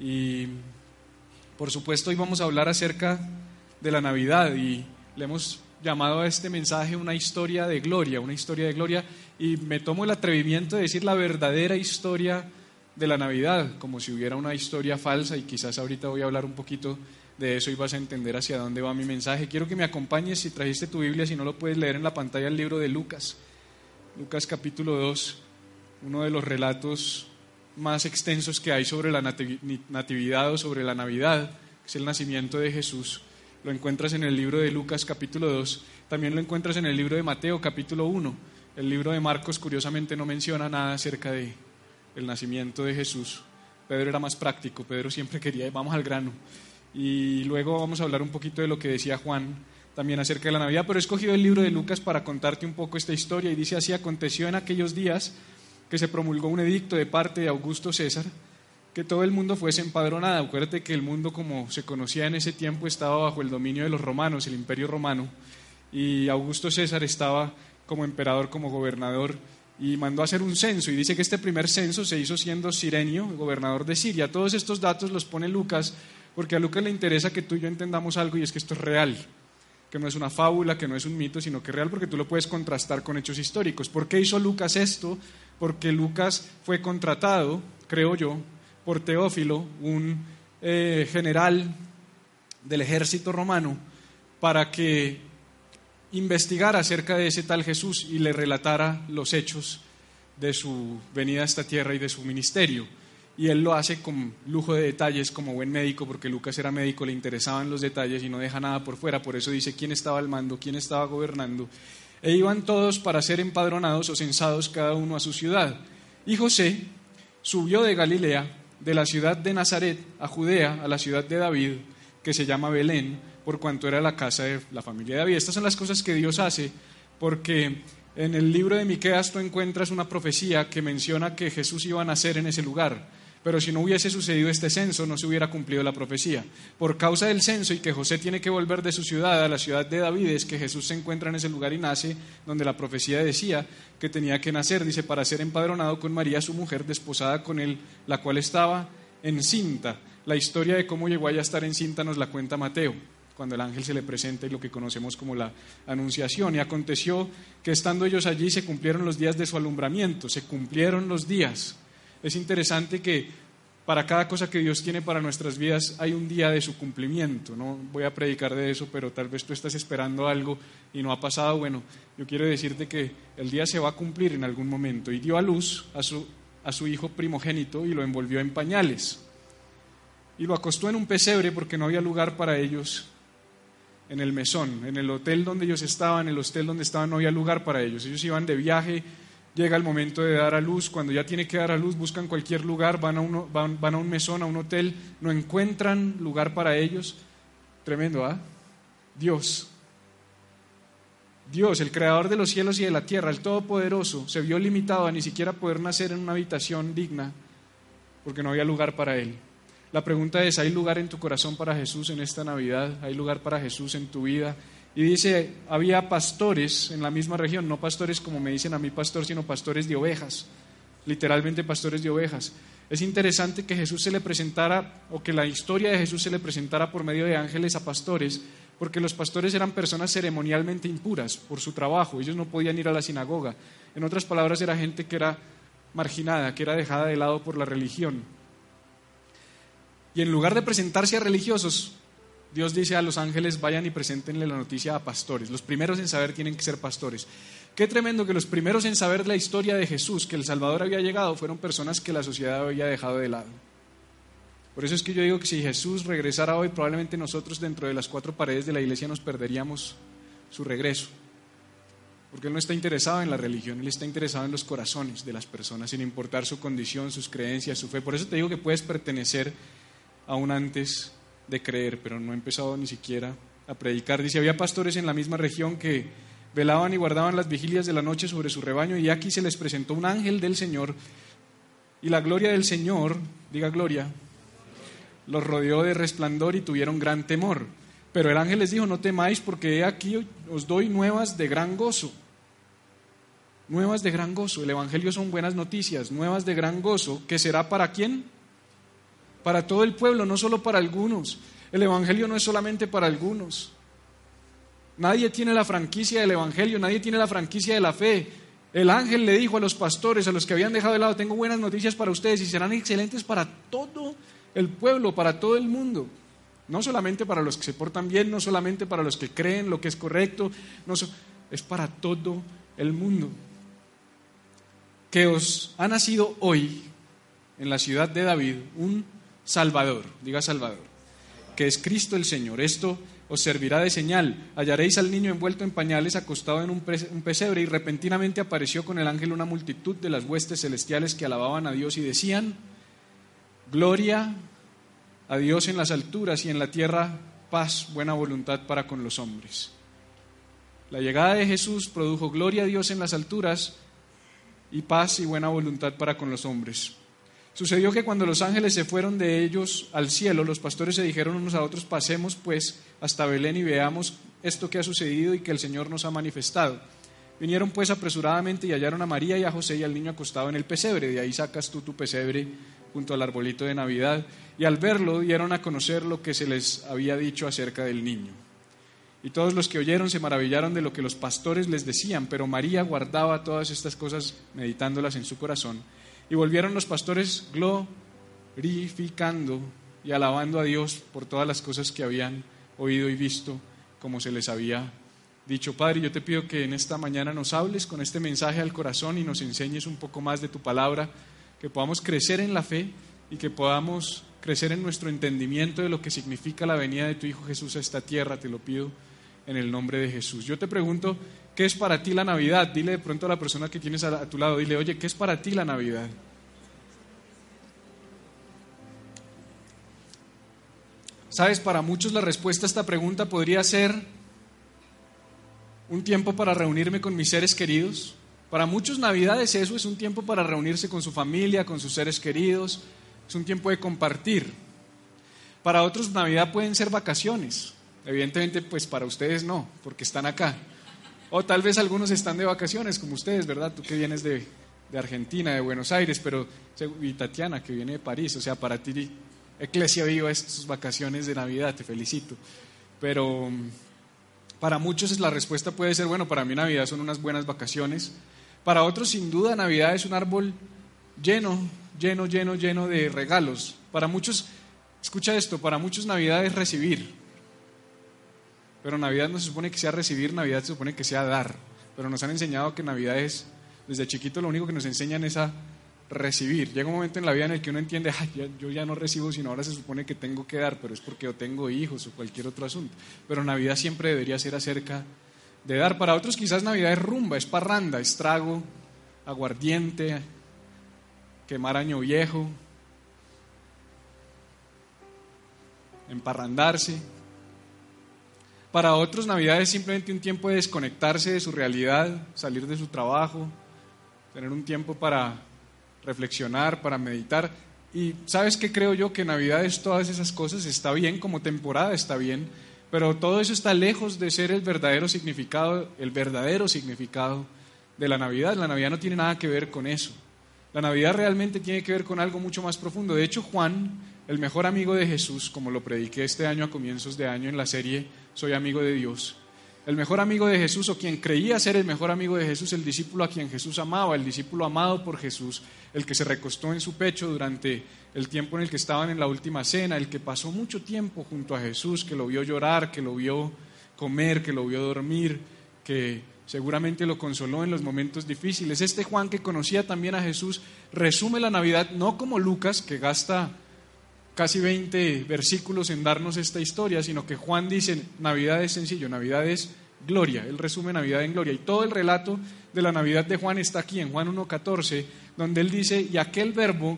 Y por supuesto hoy vamos a hablar acerca de la Navidad y le hemos llamado a este mensaje una historia de gloria, una historia de gloria y me tomo el atrevimiento de decir la verdadera historia de la Navidad, como si hubiera una historia falsa y quizás ahorita voy a hablar un poquito de eso y vas a entender hacia dónde va mi mensaje. Quiero que me acompañes si trajiste tu Biblia, si no lo puedes leer en la pantalla, el libro de Lucas. Lucas capítulo 2, uno de los relatos más extensos que hay sobre la natividad o sobre la Navidad, es el nacimiento de Jesús. Lo encuentras en el libro de Lucas capítulo 2, también lo encuentras en el libro de Mateo capítulo 1. El libro de Marcos curiosamente no menciona nada acerca de el nacimiento de Jesús. Pedro era más práctico, Pedro siempre quería, vamos al grano. Y luego vamos a hablar un poquito de lo que decía Juan también acerca de la Navidad, pero he escogido el libro de Lucas para contarte un poco esta historia y dice así, aconteció en aquellos días que se promulgó un edicto de parte de Augusto César, que todo el mundo fuese empadronado. Acuérdate que el mundo como se conocía en ese tiempo estaba bajo el dominio de los romanos, el imperio romano, y Augusto César estaba como emperador, como gobernador, y mandó a hacer un censo, y dice que este primer censo se hizo siendo Sirenio, gobernador de Siria. Todos estos datos los pone Lucas, porque a Lucas le interesa que tú y yo entendamos algo, y es que esto es real que no es una fábula, que no es un mito, sino que es real porque tú lo puedes contrastar con hechos históricos. ¿Por qué hizo Lucas esto? Porque Lucas fue contratado, creo yo, por Teófilo, un eh, general del ejército romano, para que investigara acerca de ese tal Jesús y le relatara los hechos de su venida a esta tierra y de su ministerio. Y él lo hace con lujo de detalles como buen médico, porque Lucas era médico, le interesaban los detalles y no deja nada por fuera. Por eso dice quién estaba al mando, quién estaba gobernando. E iban todos para ser empadronados o censados cada uno a su ciudad. Y José subió de Galilea, de la ciudad de Nazaret a Judea, a la ciudad de David, que se llama Belén, por cuanto era la casa de la familia de David. Estas son las cosas que Dios hace, porque en el libro de Miqueas tú encuentras una profecía que menciona que Jesús iba a nacer en ese lugar. Pero si no hubiese sucedido este censo, no se hubiera cumplido la profecía. Por causa del censo y que José tiene que volver de su ciudad a la ciudad de David, es que Jesús se encuentra en ese lugar y nace donde la profecía decía que tenía que nacer, dice, para ser empadronado con María, su mujer, desposada con él, la cual estaba encinta. La historia de cómo llegó allá a estar encinta nos la cuenta Mateo cuando el ángel se le presenta y lo que conocemos como la anunciación. Y aconteció que estando ellos allí se cumplieron los días de su alumbramiento, se cumplieron los días. Es interesante que para cada cosa que Dios tiene para nuestras vidas hay un día de su cumplimiento. No voy a predicar de eso, pero tal vez tú estás esperando algo y no ha pasado. Bueno, yo quiero decirte que el día se va a cumplir en algún momento. Y dio a luz a su, a su hijo primogénito y lo envolvió en pañales. Y lo acostó en un pesebre porque no había lugar para ellos en el mesón, en el hotel donde ellos estaban, en el hotel donde estaban no había lugar para ellos. Ellos iban de viaje, llega el momento de dar a luz, cuando ya tiene que dar a luz buscan cualquier lugar, van a, un mesón, a un hotel, no encuentran lugar para ellos. Tremendo, ¿ah? Dios. Dios, el creador de los cielos y de la tierra, el Todopoderoso, se vio limitado a ni siquiera poder nacer en una habitación digna porque no había lugar para él. La pregunta es, ¿hay lugar en tu corazón para Jesús en esta Navidad? ¿Hay lugar para Jesús en tu vida? Y dice, había pastores en la misma región, no pastores como me dicen a mí pastor, sino pastores de ovejas, literalmente pastores de ovejas. Es interesante que Jesús se le presentara, o que la historia de Jesús se le presentara por medio de ángeles a pastores, porque los pastores eran personas ceremonialmente impuras por su trabajo, ellos no podían ir a la sinagoga. En otras palabras, era gente que era marginada, que era dejada de lado por la religión. Y en lugar de presentarse a religiosos, Dios dice a los ángeles, vayan y preséntenle la noticia a pastores. Los primeros en saber tienen que ser pastores. Qué tremendo que los primeros en saber la historia de Jesús, que el Salvador había llegado, fueron personas que la sociedad había dejado de lado. Por eso es que yo digo que si Jesús regresara hoy, probablemente nosotros dentro de las cuatro paredes de la iglesia nos perderíamos su regreso. Porque Él no está interesado en la religión, Él está interesado en los corazones de las personas, sin importar su condición, sus creencias, su fe. Por eso te digo que puedes pertenecer aún antes de creer, pero no he empezado ni siquiera a predicar. Dice, había pastores en la misma región que velaban y guardaban las vigilias de la noche sobre su rebaño y aquí se les presentó un ángel del Señor y la gloria del Señor, diga gloria, los rodeó de resplandor y tuvieron gran temor. Pero el ángel les dijo, no temáis porque he aquí os doy nuevas de gran gozo. Nuevas de gran gozo. El Evangelio son buenas noticias, nuevas de gran gozo, que será para quién? Para todo el pueblo, no solo para algunos. El Evangelio no es solamente para algunos. Nadie tiene la franquicia del Evangelio, nadie tiene la franquicia de la fe. El ángel le dijo a los pastores, a los que habían dejado de lado, tengo buenas noticias para ustedes y serán excelentes para todo el pueblo, para todo el mundo. No solamente para los que se portan bien, no solamente para los que creen lo que es correcto, no es para todo el mundo. Que os ha nacido hoy en la ciudad de David un Salvador, diga Salvador, que es Cristo el Señor. Esto os servirá de señal. Hallaréis al niño envuelto en pañales, acostado en un pesebre, y repentinamente apareció con el ángel una multitud de las huestes celestiales que alababan a Dios y decían, Gloria a Dios en las alturas y en la tierra paz, buena voluntad para con los hombres. La llegada de Jesús produjo gloria a Dios en las alturas y paz y buena voluntad para con los hombres. Sucedió que cuando los ángeles se fueron de ellos al cielo, los pastores se dijeron unos a otros, pasemos pues hasta Belén y veamos esto que ha sucedido y que el Señor nos ha manifestado. Vinieron pues apresuradamente y hallaron a María y a José y al niño acostado en el pesebre. De ahí sacas tú tu pesebre junto al arbolito de Navidad, y al verlo dieron a conocer lo que se les había dicho acerca del niño. Y todos los que oyeron se maravillaron de lo que los pastores les decían, pero María guardaba todas estas cosas meditándolas en su corazón. Y volvieron los pastores glorificando y alabando a Dios por todas las cosas que habían oído y visto, como se les había dicho. Padre, yo te pido que en esta mañana nos hables con este mensaje al corazón y nos enseñes un poco más de tu palabra que podamos crecer en la fe y que podamos crecer en nuestro entendimiento de lo que significa la venida de tu Hijo Jesús a esta tierra, te lo pido en el nombre de Jesús. Yo te pregunto, ¿qué es para ti la Navidad? Dile de pronto a la persona que tienes a, tu lado, dile, oye, ¿qué es para ti la Navidad? Sabes, para muchos la respuesta a esta pregunta podría ser un tiempo para reunirme con mis seres queridos, para muchos Navidades eso es un tiempo para reunirse con su familia, con sus seres queridos, es un tiempo de compartir. Para otros Navidad pueden ser vacaciones. Evidentemente, pues para ustedes no, porque están acá. O tal vez algunos están de vacaciones, como ustedes, ¿verdad? Tú que vienes de, Argentina, de Buenos Aires, pero y Tatiana que viene de París, o sea, para ti Eclesia Viva estas vacaciones de Navidad, te felicito. Pero para muchos la respuesta puede ser, bueno, para mí Navidad son unas buenas vacaciones, para otros, sin duda, Navidad es un árbol lleno, lleno, lleno, lleno de regalos. Para muchos, escucha esto, para muchos Navidad es recibir. Pero Navidad no se supone que sea recibir, Navidad se supone que sea dar. Pero nos han enseñado que Navidad es, desde chiquito lo único que nos enseñan es a recibir. Llega un momento en la vida en el que uno entiende, Ay, yo ya no recibo, sino ahora se supone que tengo que dar, pero es porque yo tengo hijos o cualquier otro asunto. Pero Navidad siempre debería ser acerca de dar. Para otros quizás Navidad es rumba, es parranda, es trago, aguardiente, quemar año viejo, emparrandarse. Para otros Navidad es simplemente un tiempo de desconectarse de su realidad, salir de su trabajo, tener un tiempo para reflexionar, para meditar. Y sabes qué creo yo que Navidad es todas esas cosas, está bien como temporada, está bien, pero todo eso está lejos de ser el verdadero significado, el verdadero significado de la Navidad. La Navidad no tiene nada que ver con eso. La Navidad realmente tiene que ver con algo mucho más profundo. De hecho, Juan, el mejor amigo de Jesús, como lo prediqué este año a comienzos de año en la serie Soy amigo de Dios, el mejor amigo de Jesús o quien creía ser el mejor amigo de Jesús, el discípulo a quien Jesús amaba, el discípulo amado por Jesús, el que se recostó en su pecho durante el tiempo en el que estaban en la última cena, el que pasó mucho tiempo junto a Jesús, que lo vio llorar, que lo vio comer, que lo vio dormir, que seguramente lo consoló en los momentos difíciles. Este Juan que conocía también a Jesús resume la Navidad no como Lucas, que gasta casi 20 versículos en darnos esta historia, sino que Juan dice, Navidad es sencillo, Navidad es gloria, él resume Navidad en gloria. Y todo el relato de la Navidad de Juan está aquí en Juan 1.14, donde él dice, y aquel verbo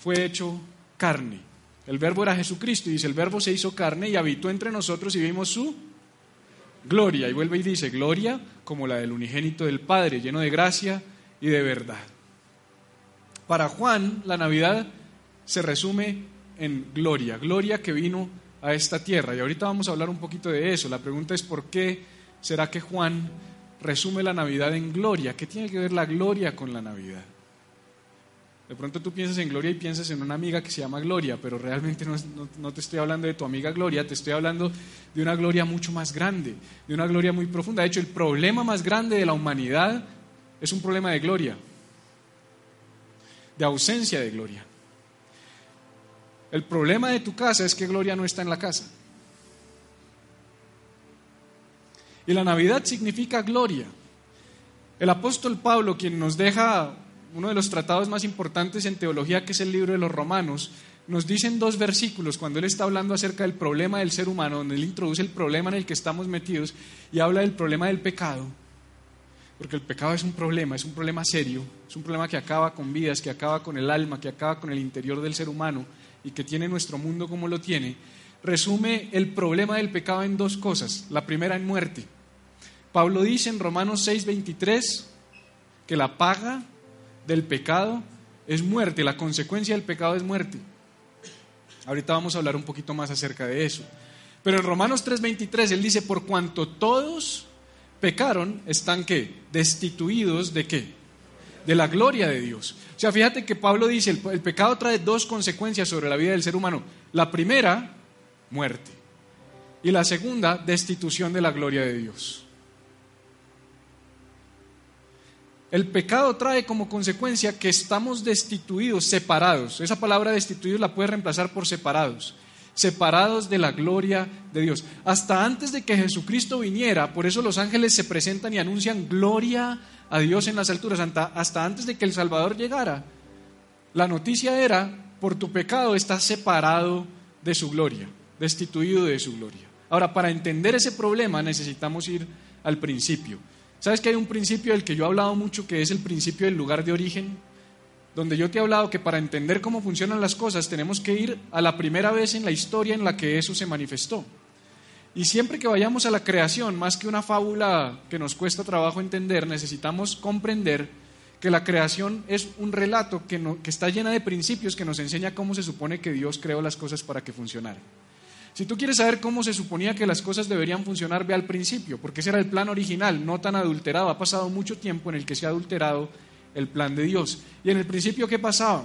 fue hecho carne. El verbo era Jesucristo y dice, el verbo se hizo carne y habitó entre nosotros y vimos su gloria. Y vuelve y dice, gloria como la del unigénito del Padre, lleno de gracia y de verdad. Para Juan, la Navidad se resume en gloria, gloria que vino a esta tierra. Y ahorita vamos a hablar un poquito de eso. La pregunta es por qué será que Juan resume la Navidad en gloria. ¿Qué tiene que ver la gloria con la Navidad? De pronto tú piensas en Gloria y piensas en una amiga que se llama Gloria, pero realmente no, te estoy hablando de tu amiga Gloria, te estoy hablando de una gloria mucho más grande, de una gloria muy profunda. De hecho, el problema más grande de la humanidad es un problema de gloria, de ausencia de gloria. El problema de tu casa es que Gloria no está en la casa. Y la Navidad significa gloria. El apóstol Pablo, quien nos deja uno de los tratados más importantes en teología, que es el libro de los Romanos, nos dice en dos versículos, cuando él está hablando acerca del problema del ser humano, donde él introduce el problema en el que estamos metidos y habla del problema del pecado, porque el pecado es un problema, es un problema serio, es un problema que acaba con vidas, que acaba con el alma, que acaba con el interior del ser humano y que tiene nuestro mundo como lo tiene, resume el problema del pecado en dos cosas. La primera en muerte. Pablo dice en Romanos 6:23 que la paga del pecado es muerte, la consecuencia del pecado es muerte. Ahorita vamos a hablar un poquito más acerca de eso. Pero en Romanos 3:23 él dice, por cuanto todos pecaron, están qué? Destituidos de qué? De la gloria de Dios. O sea, fíjate que Pablo dice, el, pecado trae dos consecuencias sobre la vida del ser humano. La primera, muerte. Y la segunda, destitución de la gloria de Dios. El pecado trae como consecuencia que estamos destituidos, separados. Esa palabra destituidos la puede reemplazar por separados. Separados de la gloria de Dios. Hasta antes de que Jesucristo viniera, por eso los ángeles se presentan y anuncian gloria a Dios en las alturas. Hasta antes de que el Salvador llegara, la noticia era, por tu pecado estás separado de su gloria, destituido de su gloria. Ahora, para entender ese problema necesitamos ir al principio. ¿Sabes que hay un principio del que yo he hablado mucho que es el principio del lugar de origen? Donde yo te he hablado que para entender cómo funcionan las cosas tenemos que ir a la primera vez en la historia en la que eso se manifestó. Y siempre que vayamos a la creación, más que una fábula que nos cuesta trabajo entender, necesitamos comprender que la creación es un relato que, está llena de principios que nos enseña cómo se supone que Dios creó las cosas para que funcionaran. Si tú quieres saber cómo se suponía que las cosas deberían funcionar, ve al principio, porque ese era el plan original, no tan adulterado. Ha pasado mucho tiempo en el que se ha adulterado el plan de Dios. Y en el principio, ¿qué pasaba?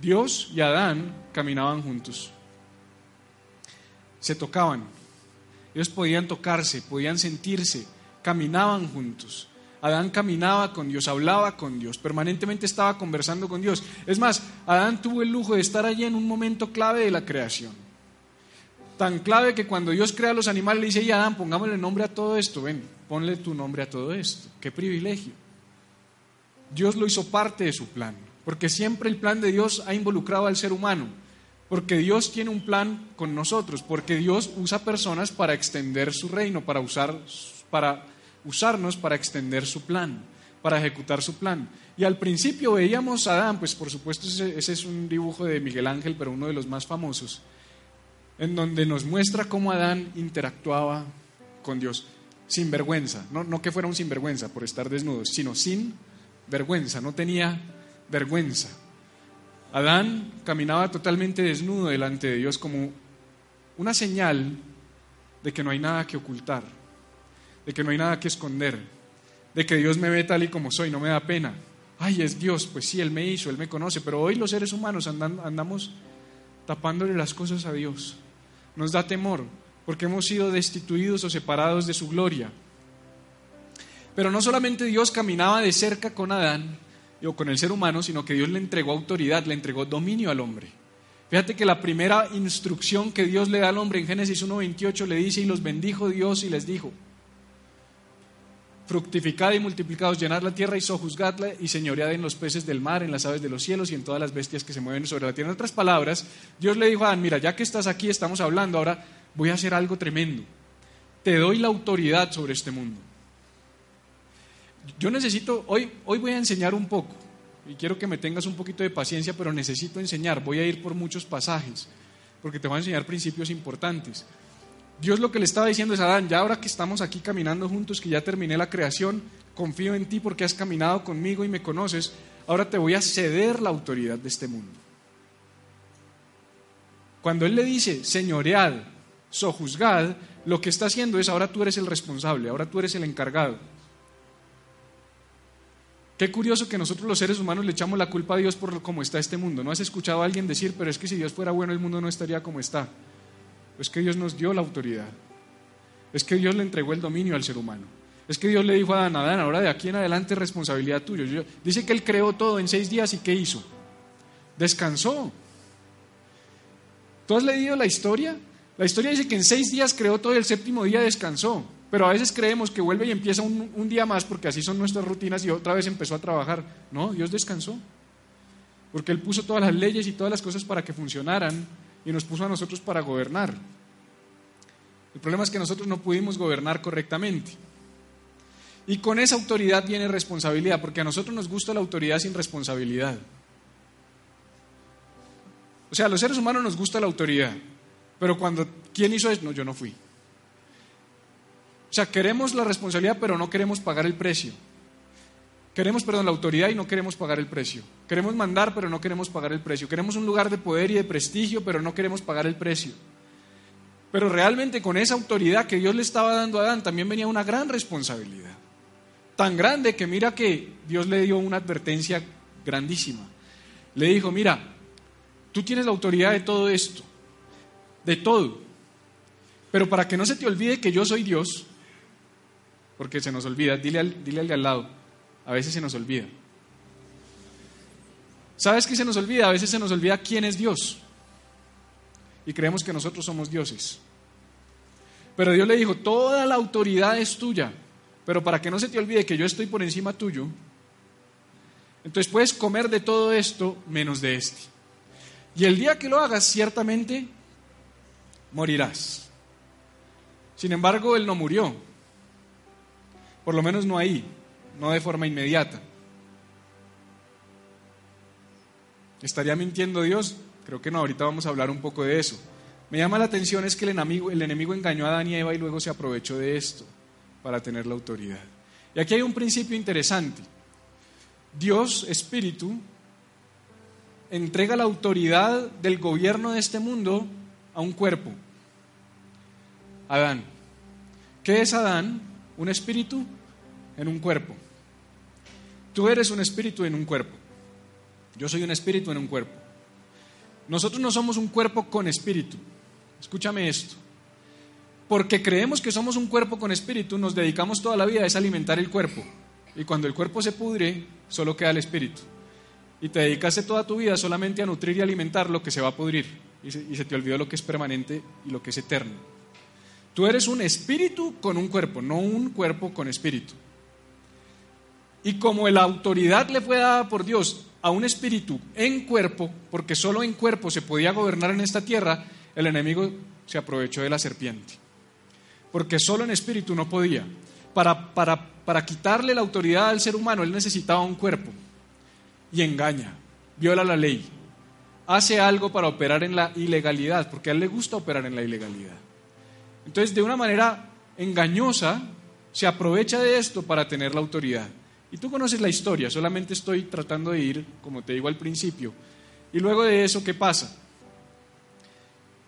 Dios y Adán caminaban juntos. Se tocaban. Ellos podían tocarse, podían sentirse, caminaban juntos. Adán caminaba con Dios, hablaba con Dios, permanentemente estaba conversando con Dios. Es más, Adán tuvo el lujo de estar allí en un momento clave de la creación tan clave que cuando Dios crea a los animales le dice, y Adán, pongámosle nombre a todo esto, ven, ponle tu nombre a todo esto, qué privilegio. Dios lo hizo parte de su plan, porque siempre el plan de Dios ha involucrado al ser humano, porque Dios tiene un plan con nosotros, porque Dios usa personas para extender su reino, para, usar, para usarnos para extender su plan, para ejecutar su plan. Y al principio veíamos a Adán, pues por supuesto ese, es un dibujo de Miguel Ángel, pero uno de los más famosos en donde nos muestra cómo Adán interactuaba con Dios sin vergüenza, no, no que fuera un sinvergüenza por estar desnudo, sino sin vergüenza, no tenía vergüenza. Adán caminaba totalmente desnudo delante de Dios como una señal de que no hay nada que ocultar, de que no hay nada que esconder, de que Dios me ve tal y como soy, no me da pena. Ay, es Dios, pues sí, Él me hizo, Él me conoce, pero hoy los seres humanos andamos tapándole las cosas a Dios. Nos da temor porque hemos sido destituidos o separados de su gloria. Pero no solamente Dios caminaba de cerca con Adán o con el ser humano, sino que Dios le entregó autoridad, le entregó dominio al hombre. Fíjate que la primera instrucción que Dios le da al hombre en Génesis 1.28 le dice, y los bendijo Dios y les dijo, fructificad y multiplicados, llenad la tierra y sojuzgadla y señoread en los peces del mar, en las aves de los cielos y en todas las bestias que se mueven sobre la tierra. En otras palabras, Dios le dijo a Adán, mira, ya que estás aquí, estamos hablando, ahora voy a hacer algo tremendo. Te doy la autoridad sobre este mundo. Yo necesito, hoy, hoy voy a enseñar un poco, y quiero que me tengas un poquito de paciencia, pero necesito enseñar, voy a ir por muchos pasajes, porque te voy a enseñar principios importantes. Dios lo que le estaba diciendo es, Adán, ya ahora que estamos aquí caminando juntos, que ya terminé la creación, confío en ti porque has caminado conmigo y me conoces, ahora te voy a ceder la autoridad de este mundo. Cuando Él le dice, señoread, sojuzgad, lo que está haciendo es, ahora tú eres el responsable, ahora tú eres el encargado. Qué curioso que nosotros los seres humanos le echamos la culpa a Dios por cómo está este mundo. ¿No has escuchado a alguien decir, pero es que si Dios fuera bueno el mundo no estaría como está? Es que Dios nos dio la autoridad. Es que Dios le entregó el dominio al ser humano. Es que Dios le dijo a Adán, Adán, ahora de aquí en adelante es responsabilidad tuya. Dice que Él creó todo en seis días y ¿qué hizo? Descansó. ¿Tú has leído la historia? La historia dice que en seis días creó todo y el séptimo día descansó. Pero a veces creemos que vuelve y empieza un, día más porque así son nuestras rutinas y otra vez empezó a trabajar. No, Dios descansó. Porque Él puso todas las leyes y todas las cosas para que funcionaran y nos puso a nosotros para gobernar. El problema es que nosotros no pudimos gobernar correctamente. Y con esa autoridad viene responsabilidad, porque a nosotros nos gusta la autoridad sin responsabilidad. O sea, a los seres humanos nos gusta la autoridad, pero cuando, ¿quién hizo eso? No, yo no fui. O sea, queremos la responsabilidad, pero no queremos pagar el precio. Queremos, perdón, la autoridad y no queremos pagar el precio. Queremos mandar, pero no queremos pagar el precio. Queremos un lugar de poder y de prestigio, pero no queremos pagar el precio. Pero realmente con esa autoridad que Dios le estaba dando a Adán también venía una gran responsabilidad. Tan grande que mira que Dios le dio una advertencia grandísima. Le dijo, mira, tú tienes la autoridad de todo esto, de todo. Pero para que no se te olvide que yo soy Dios, porque se nos olvida, dile al, dile al de al lado, a veces se nos olvida. ¿Sabes qué se nos olvida? A veces se nos olvida quién es Dios y creemos que nosotros somos dioses. Pero Dios le dijo, toda la autoridad es tuya, pero para que no se te olvide que yo estoy por encima tuyo, entonces puedes comer de todo esto menos de este. Y el día que lo hagas, ciertamente morirás. Sin embargo, él no murió, por lo menos no ahí, no de forma inmediata. ¿Estaría mintiendo Dios? Creo que no, ahorita vamos a hablar un poco de eso. Me llama la atención es que el enemigo, el enemigo engañó a Adán y Eva y luego se aprovechó de esto para tener la autoridad. Y aquí hay un principio interesante. Dios, Espíritu, entrega la autoridad del gobierno de este mundo a un cuerpo. Adán. ¿Qué es Adán? Un espíritu en un cuerpo. Tú eres un espíritu en un cuerpo. Yo soy un espíritu en un cuerpo. Nosotros no somos un cuerpo con espíritu. Escúchame esto. Porque creemos que somos un cuerpo con espíritu, nos dedicamos toda la vida a alimentar el cuerpo. Y cuando el cuerpo se pudre, solo queda el espíritu. Y te dedicaste toda tu vida solamente a nutrir y alimentar lo que se va a pudrir. Y se, y se te olvidó lo que es permanente y lo que es eterno. Tú eres un espíritu con un cuerpo, no un cuerpo con espíritu. Y como la autoridad le fue dada por Dios a un espíritu en cuerpo, porque solo en cuerpo se podía gobernar en esta tierra, el enemigo se aprovechó de la serpiente. Porque solo en espíritu no podía. Para, para, para quitarle la autoridad al ser humano, él necesitaba un cuerpo. Y engaña, viola la ley, hace algo para operar en la ilegalidad, porque a él le gusta operar en la ilegalidad. Entonces, de una manera engañosa, se aprovecha de esto para tener la autoridad. Y tú conoces la historia, solamente estoy tratando de ir, como te digo al principio. Y luego de eso, ¿qué pasa?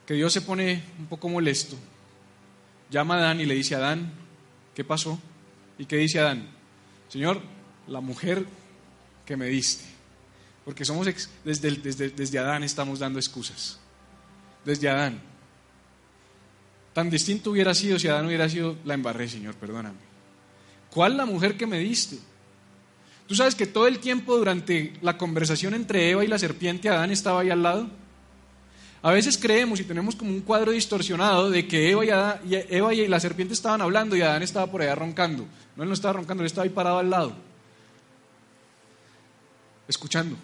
Que Dios se pone un poco molesto. Llama a Adán y le dice a Adán, ¿qué pasó? ¿Y qué dice Adán? Señor, la mujer que me diste. Porque somos desde, desde, desde Adán estamos dando excusas. Desde Adán. Tan distinto hubiera sido si Adán hubiera sido la embarré, Señor, perdóname. ¿Cuál la mujer que me diste? ¿Tú sabes que todo el tiempo durante la conversación entre Eva y la serpiente, Adán estaba ahí al lado? A veces creemos y tenemos como un cuadro distorsionado de que Eva y, Eva y la serpiente estaban hablando y Adán estaba por allá roncando. No, él no estaba roncando, él estaba ahí parado al lado, escuchando.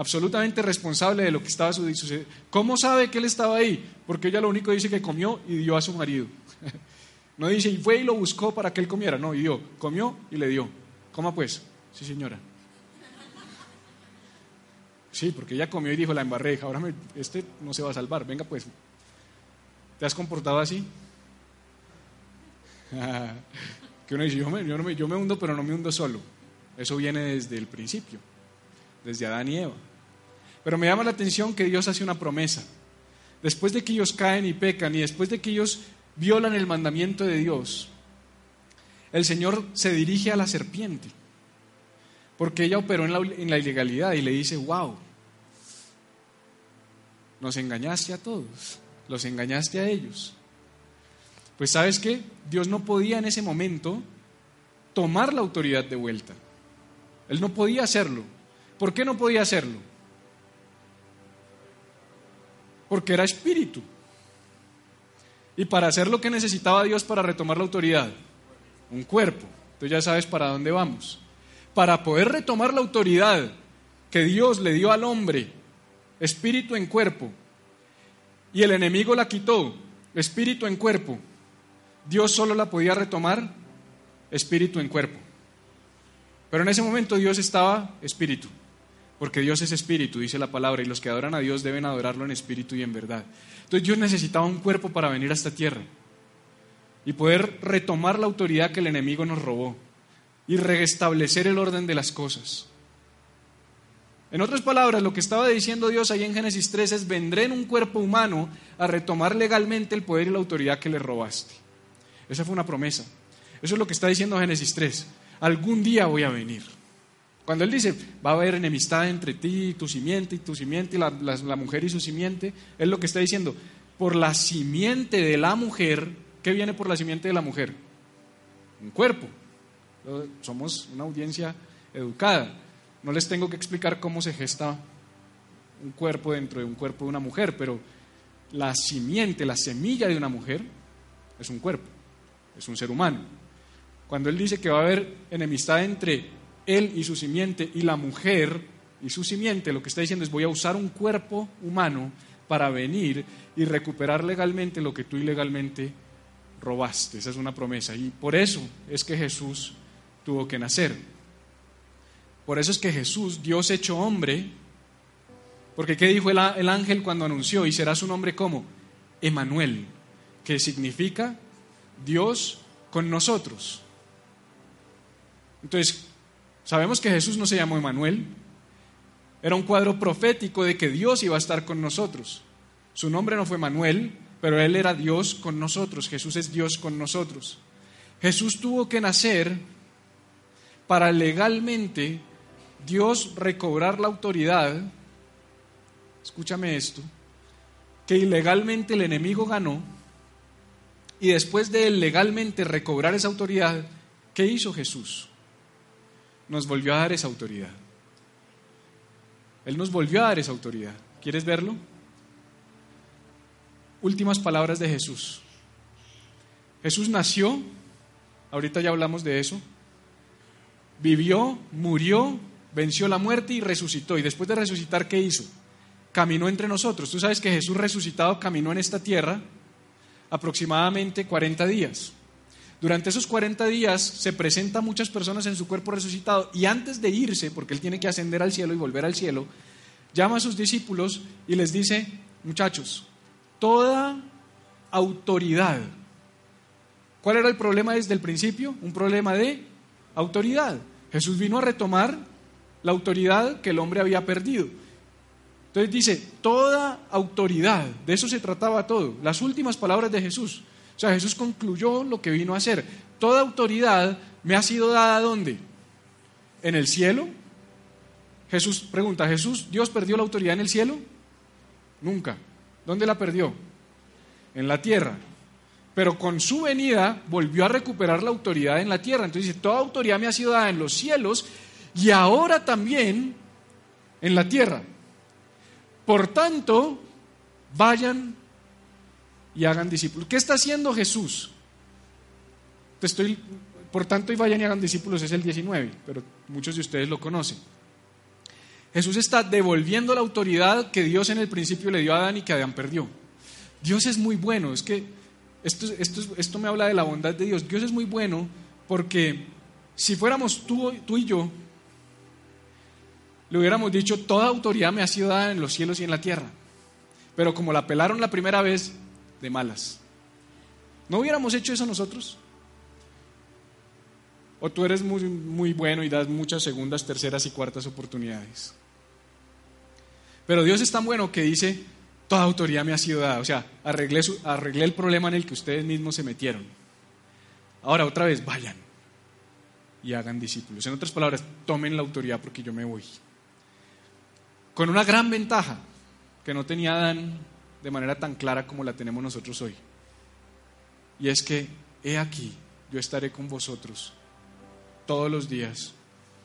Absolutamente responsable de lo que estaba sucediendo. ¿Cómo sabe que él estaba ahí? Porque ella lo único dice que comió y dio a su marido. No dice, y fue y lo buscó para que él comiera. No, y dio, comió y le dio. Coma pues. Sí, señora. Sí, porque ella comió y dijo, la embarré, ahora este no se va a salvar, venga pues. ¿Te has comportado así? que uno dice, me, yo, me, yo me hundo, pero no me hundo solo. Eso viene desde el principio, desde Adán y Eva. Pero me llama la atención que Dios hace una promesa. Después de que ellos caen y pecan y después de que ellos violan el mandamiento de Dios, el Señor se dirige a la serpiente porque ella operó en la, ilegalidad y le dice, wow, nos engañaste a todos, los engañaste a ellos. Pues sabes qué, Dios no podía en ese momento tomar la autoridad de vuelta. Él no podía hacerlo. ¿Por qué no podía hacerlo? Porque era espíritu. Y para hacer lo que necesitaba Dios para retomar la autoridad, un cuerpo. Tú ya sabes para dónde vamos. Para poder retomar la autoridad que Dios le dio al hombre, espíritu en cuerpo, y el enemigo la quitó, espíritu en cuerpo, Dios solo la podía retomar espíritu en cuerpo. Pero en ese momento Dios estaba espíritu, porque Dios es espíritu, dice la palabra, y los que adoran a Dios deben adorarlo en espíritu y en verdad. Entonces Dios necesitaba un cuerpo para venir a esta tierra y poder retomar la autoridad que el enemigo nos robó y restablecer el orden de las cosas. En otras palabras, lo que estaba diciendo Dios ahí en Génesis 3 es, vendré en un cuerpo humano a retomar legalmente el poder y la autoridad que le robaste. Esa fue una promesa. Eso es lo que está diciendo Génesis 3. Algún día voy a venir. Cuando Él dice, va a haber enemistad entre ti y tu simiente y tu simiente y la, la mujer y su simiente, Él lo que está diciendo, por la simiente de la mujer, ¿qué viene por la simiente de la mujer? Un cuerpo. Somos una audiencia educada. No les tengo que explicar cómo se gesta un cuerpo dentro de un cuerpo de una mujer, pero la simiente, la semilla de una mujer es un cuerpo, es un ser humano. Cuando él dice que va a haber enemistad entre él y su simiente y la mujer y su simiente, lo que está diciendo es voy a usar un cuerpo humano para venir y recuperar legalmente lo que tú ilegalmente robaste. Esa es una promesa. Y por eso es que Jesús tuvo que nacer. Por eso es que Jesús, Dios hecho hombre, porque ¿qué dijo el, ángel cuando anunció? Y será su nombre como Emanuel, que significa Dios con nosotros. Entonces, sabemos que Jesús no se llamó Emanuel, era un cuadro profético de que Dios iba a estar con nosotros. Su nombre no fue Manuel, pero Él era Dios con nosotros. Jesús es Dios con nosotros. Jesús tuvo que nacer para legalmente Dios recobrar la autoridad, escúchame esto, que ilegalmente el enemigo ganó, y después de legalmente recobrar esa autoridad, ¿qué hizo Jesús? Nos volvió a dar esa autoridad. Él nos volvió a dar esa autoridad. ¿Quieres verlo? Últimas palabras de Jesús. Jesús nació, ahorita ya hablamos de eso, vivió, murió, venció la muerte y resucitó. Y después de resucitar, ¿qué hizo? Caminó entre nosotros. Tú sabes que Jesús resucitado caminó en esta tierra aproximadamente 40 días. Durante esos 40 días se presenta a muchas personas en su cuerpo resucitado y antes de irse, porque él tiene que ascender al cielo y volver al cielo, llama a sus discípulos y les dice, muchachos, toda autoridad. ¿Cuál era el problema desde el principio? Un problema de autoridad. Jesús vino a retomar la autoridad que el hombre había perdido. Entonces dice, toda autoridad, de eso se trataba todo, las últimas palabras de Jesús. O sea, Jesús concluyó lo que vino a hacer. Toda autoridad me ha sido dada ¿dónde? En el cielo. Jesús pregunta, ¿Jesús, Dios perdió la autoridad en el cielo? Nunca. ¿Dónde la perdió? En la tierra. Pero con su venida volvió a recuperar la autoridad en la tierra. Entonces dice, toda autoridad me ha sido dada en los cielos y ahora también en la tierra. Por tanto, vayan y hagan discípulos. ¿Qué está haciendo Jesús? estoy, por tanto, y vayan y hagan discípulos es el 19, pero muchos de ustedes lo conocen. Jesús está devolviendo la autoridad que Dios en el principio le dio a Adán y que Adán perdió. Dios es muy bueno, es que esto, esto, esto me habla de la bondad de Dios. Dios es muy bueno porque si fuéramos tú, tú y yo, le hubiéramos dicho, toda autoridad me ha sido dada en los cielos y en la tierra. Pero como la pelaron la primera vez, de malas. ¿No hubiéramos hecho eso nosotros? ¿O tú eres muy, muy bueno y das muchas segundas, terceras y cuartas oportunidades? Pero Dios es tan bueno que dice, toda autoridad me ha sido dada. O sea, arreglé, arreglé el problema en el que ustedes mismos se metieron. Ahora, otra vez, vayan. y hagan discípulos. En otras palabras, tomen la autoridad porque yo me voy. Con una gran ventaja que no tenía Adán de manera tan clara como la tenemos nosotros hoy. Y es que, he aquí, yo estaré con vosotros todos los días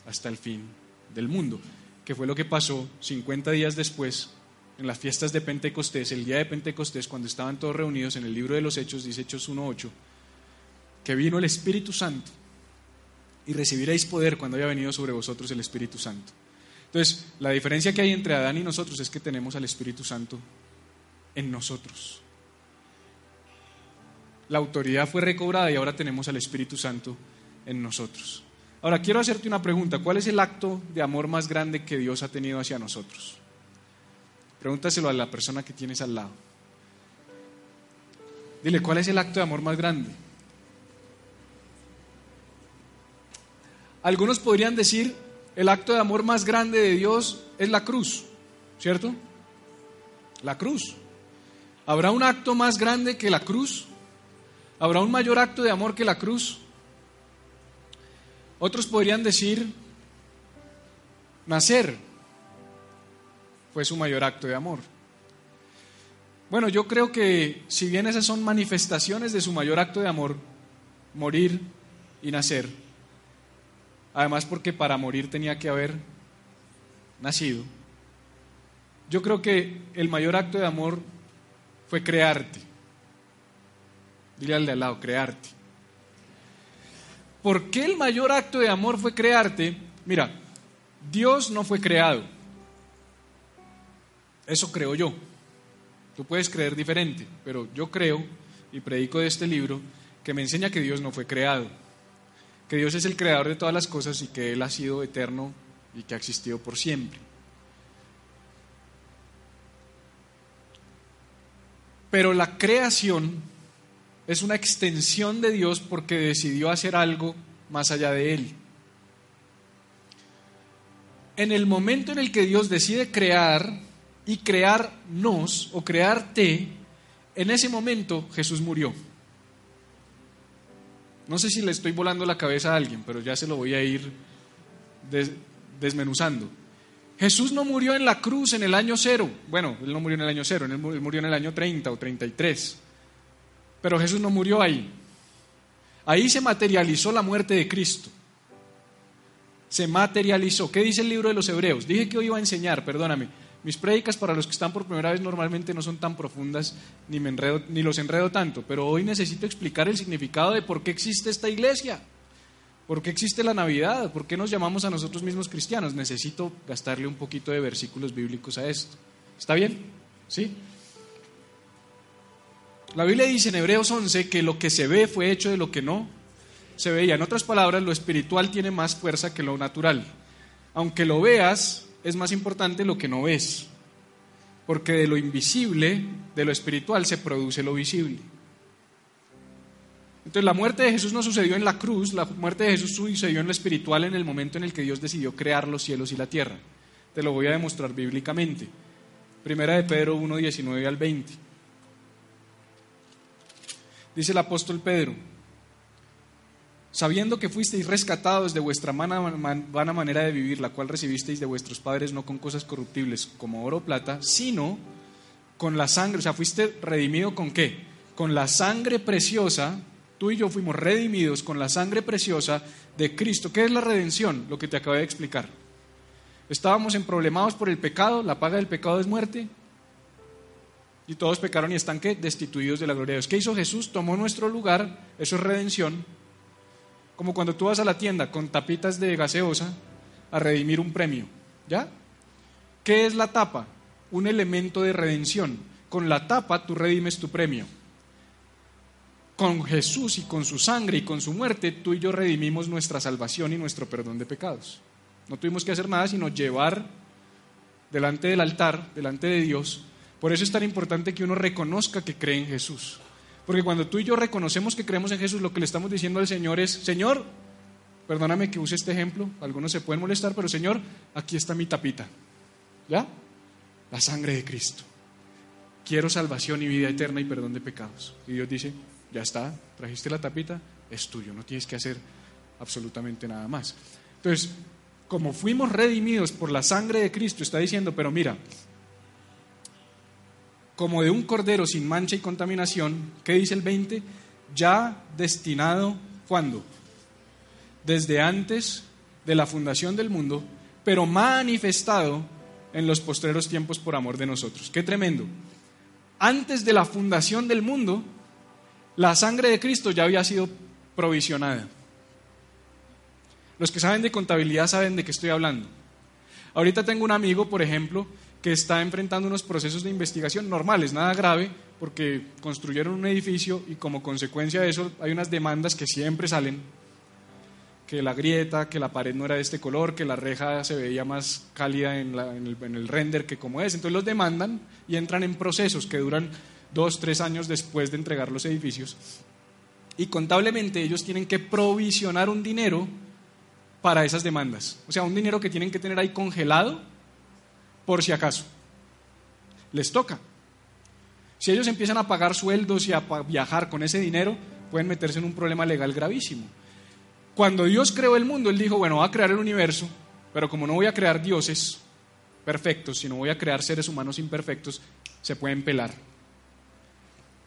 hasta el fin del mundo, que fue lo que pasó 50 días después en las fiestas de Pentecostés, el día de Pentecostés, cuando estaban todos reunidos en el libro de los Hechos, dice Hechos 1.8, que vino el Espíritu Santo y recibiréis poder cuando haya venido sobre vosotros el Espíritu Santo. Entonces, la diferencia que hay entre Adán y nosotros es que tenemos al Espíritu Santo en nosotros. La autoridad fue recobrada y ahora tenemos al Espíritu Santo en nosotros. Ahora, quiero hacerte una pregunta. ¿Cuál es el acto de amor más grande que Dios ha tenido hacia nosotros? Pregúntaselo a la persona que tienes al lado. Dile, ¿cuál es el acto de amor más grande? Algunos podrían decir, el acto de amor más grande de Dios es la cruz, ¿cierto? La cruz. ¿Habrá un acto más grande que la cruz? ¿Habrá un mayor acto de amor que la cruz? Otros podrían decir, nacer fue su mayor acto de amor. Bueno, yo creo que si bien esas son manifestaciones de su mayor acto de amor, morir y nacer, Además porque para morir tenía que haber nacido. Yo creo que el mayor acto de amor fue crearte. Dile al de al lado, crearte. ¿Por qué el mayor acto de amor fue crearte? Mira, Dios no fue creado. Eso creo yo. Tú puedes creer diferente, pero yo creo y predico de este libro que me enseña que Dios no fue creado que Dios es el creador de todas las cosas y que Él ha sido eterno y que ha existido por siempre. Pero la creación es una extensión de Dios porque decidió hacer algo más allá de Él. En el momento en el que Dios decide crear y crearnos o crearte, en ese momento Jesús murió. No sé si le estoy volando la cabeza a alguien, pero ya se lo voy a ir desmenuzando. Jesús no murió en la cruz en el año cero. Bueno, él no murió en el año cero, él murió en el año 30 o 33. Pero Jesús no murió ahí. Ahí se materializó la muerte de Cristo. Se materializó. ¿Qué dice el libro de los Hebreos? Dije que hoy iba a enseñar, perdóname. Mis prédicas para los que están por primera vez normalmente no son tan profundas ni, me enredo, ni los enredo tanto, pero hoy necesito explicar el significado de por qué existe esta iglesia, por qué existe la Navidad, por qué nos llamamos a nosotros mismos cristianos. Necesito gastarle un poquito de versículos bíblicos a esto. ¿Está bien? ¿Sí? La Biblia dice en Hebreos 11 que lo que se ve fue hecho de lo que no se veía. En otras palabras, lo espiritual tiene más fuerza que lo natural. Aunque lo veas, es más importante lo que no ves, porque de lo invisible, de lo espiritual, se produce lo visible. Entonces la muerte de Jesús no sucedió en la cruz, la muerte de Jesús sucedió en lo espiritual en el momento en el que Dios decidió crear los cielos y la tierra. Te lo voy a demostrar bíblicamente. Primera de Pedro 1, 19 al 20. Dice el apóstol Pedro, sabiendo que fuisteis rescatados de vuestra vana manera de vivir, la cual recibisteis de vuestros padres no con cosas corruptibles como oro o plata, sino con la sangre, o sea, fuiste redimido con qué? Con la sangre preciosa, tú y yo fuimos redimidos con la sangre preciosa de Cristo. ¿Qué es la redención? Lo que te acabé de explicar. Estábamos emproblemados por el pecado, la paga del pecado es muerte, y todos pecaron y están ¿qué? destituidos de la gloria de Dios. ¿Qué hizo Jesús? Tomó nuestro lugar, eso es redención, como cuando tú vas a la tienda con tapitas de gaseosa a redimir un premio. ¿Ya? ¿Qué es la tapa? Un elemento de redención. Con la tapa tú redimes tu premio. Con Jesús y con su sangre y con su muerte, tú y yo redimimos nuestra salvación y nuestro perdón de pecados. No tuvimos que hacer nada sino llevar delante del altar, delante de Dios. Por eso es tan importante que uno reconozca que cree en Jesús. Porque cuando tú y yo reconocemos que creemos en Jesús, lo que le estamos diciendo al Señor es, Señor, perdóname que use este ejemplo, algunos se pueden molestar, pero Señor, aquí está mi tapita. ¿Ya? La sangre de Cristo. Quiero salvación y vida eterna y perdón de pecados. Y Dios dice, ya está, trajiste la tapita, es tuyo, no tienes que hacer absolutamente nada más. Entonces, como fuimos redimidos por la sangre de Cristo, está diciendo, pero mira, como de un cordero sin mancha y contaminación, ¿qué dice el 20? Ya destinado, ¿cuándo? Desde antes de la fundación del mundo, pero manifestado en los postreros tiempos por amor de nosotros. Qué tremendo. Antes de la fundación del mundo, la sangre de Cristo ya había sido provisionada. Los que saben de contabilidad saben de qué estoy hablando. Ahorita tengo un amigo, por ejemplo, que está enfrentando unos procesos de investigación normales, nada grave, porque construyeron un edificio y como consecuencia de eso hay unas demandas que siempre salen, que la grieta, que la pared no era de este color, que la reja se veía más cálida en, el, el render que como es. Entonces los demandan y entran en procesos que duran dos, tres años después de entregar los edificios. Y contablemente ellos tienen que provisionar un dinero para esas demandas. O sea, un dinero que tienen que tener ahí congelado por si acaso. Les toca. Si ellos empiezan a pagar sueldos y a viajar con ese dinero, pueden meterse en un problema legal gravísimo. Cuando Dios creó el mundo, Él dijo, bueno, voy a crear el universo, pero como no voy a crear dioses perfectos, sino voy a crear seres humanos imperfectos, se pueden pelar.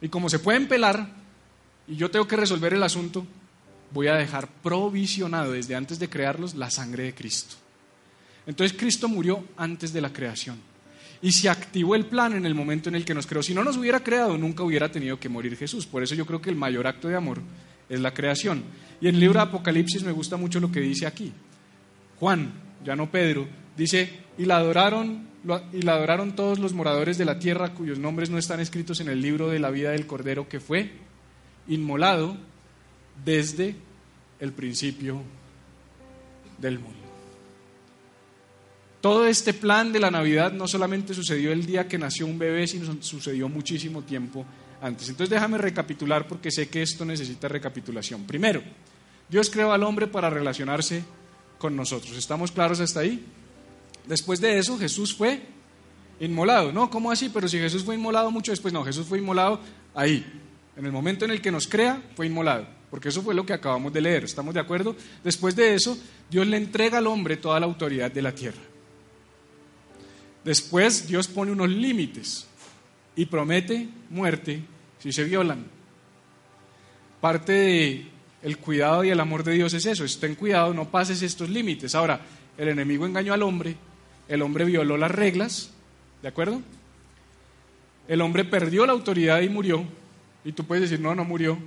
Y como se pueden pelar, y yo tengo que resolver el asunto, voy a dejar provisionado desde antes de crearlos la sangre de Cristo. Entonces Cristo murió antes de la creación. Y se activó el plan en el momento en el que nos creó. Si no nos hubiera creado, nunca hubiera tenido que morir Jesús. Por eso yo creo que el mayor acto de amor es la creación. Y en el libro de Apocalipsis me gusta mucho lo que dice aquí. Juan, ya no Pedro, dice, y la adoraron, y la adoraron todos los moradores de la tierra cuyos nombres no están escritos en el libro de la vida del Cordero que fue inmolado desde el principio del mundo. Todo este plan de la Navidad no solamente sucedió el día que nació un bebé, sino sucedió muchísimo tiempo antes. Entonces déjame recapitular porque sé que esto necesita recapitulación. Primero, Dios creó al hombre para relacionarse con nosotros. ¿Estamos claros hasta ahí? Después de eso, Jesús fue inmolado. No, ¿cómo así? Pero si Jesús fue inmolado mucho después, no, Jesús fue inmolado ahí, en el momento en el que nos crea, fue inmolado, porque eso fue lo que acabamos de leer, ¿estamos de acuerdo? Después de eso, Dios le entrega al hombre toda la autoridad de la tierra. Después, Dios pone unos límites y promete muerte si se violan. Parte del el cuidado y el amor de Dios es eso, ten cuidado, no pases estos límites. Ahora, el enemigo engañó al hombre, el hombre violó las reglas, ¿de acuerdo? El hombre perdió la autoridad y murió, y tú puedes decir, no, no murió.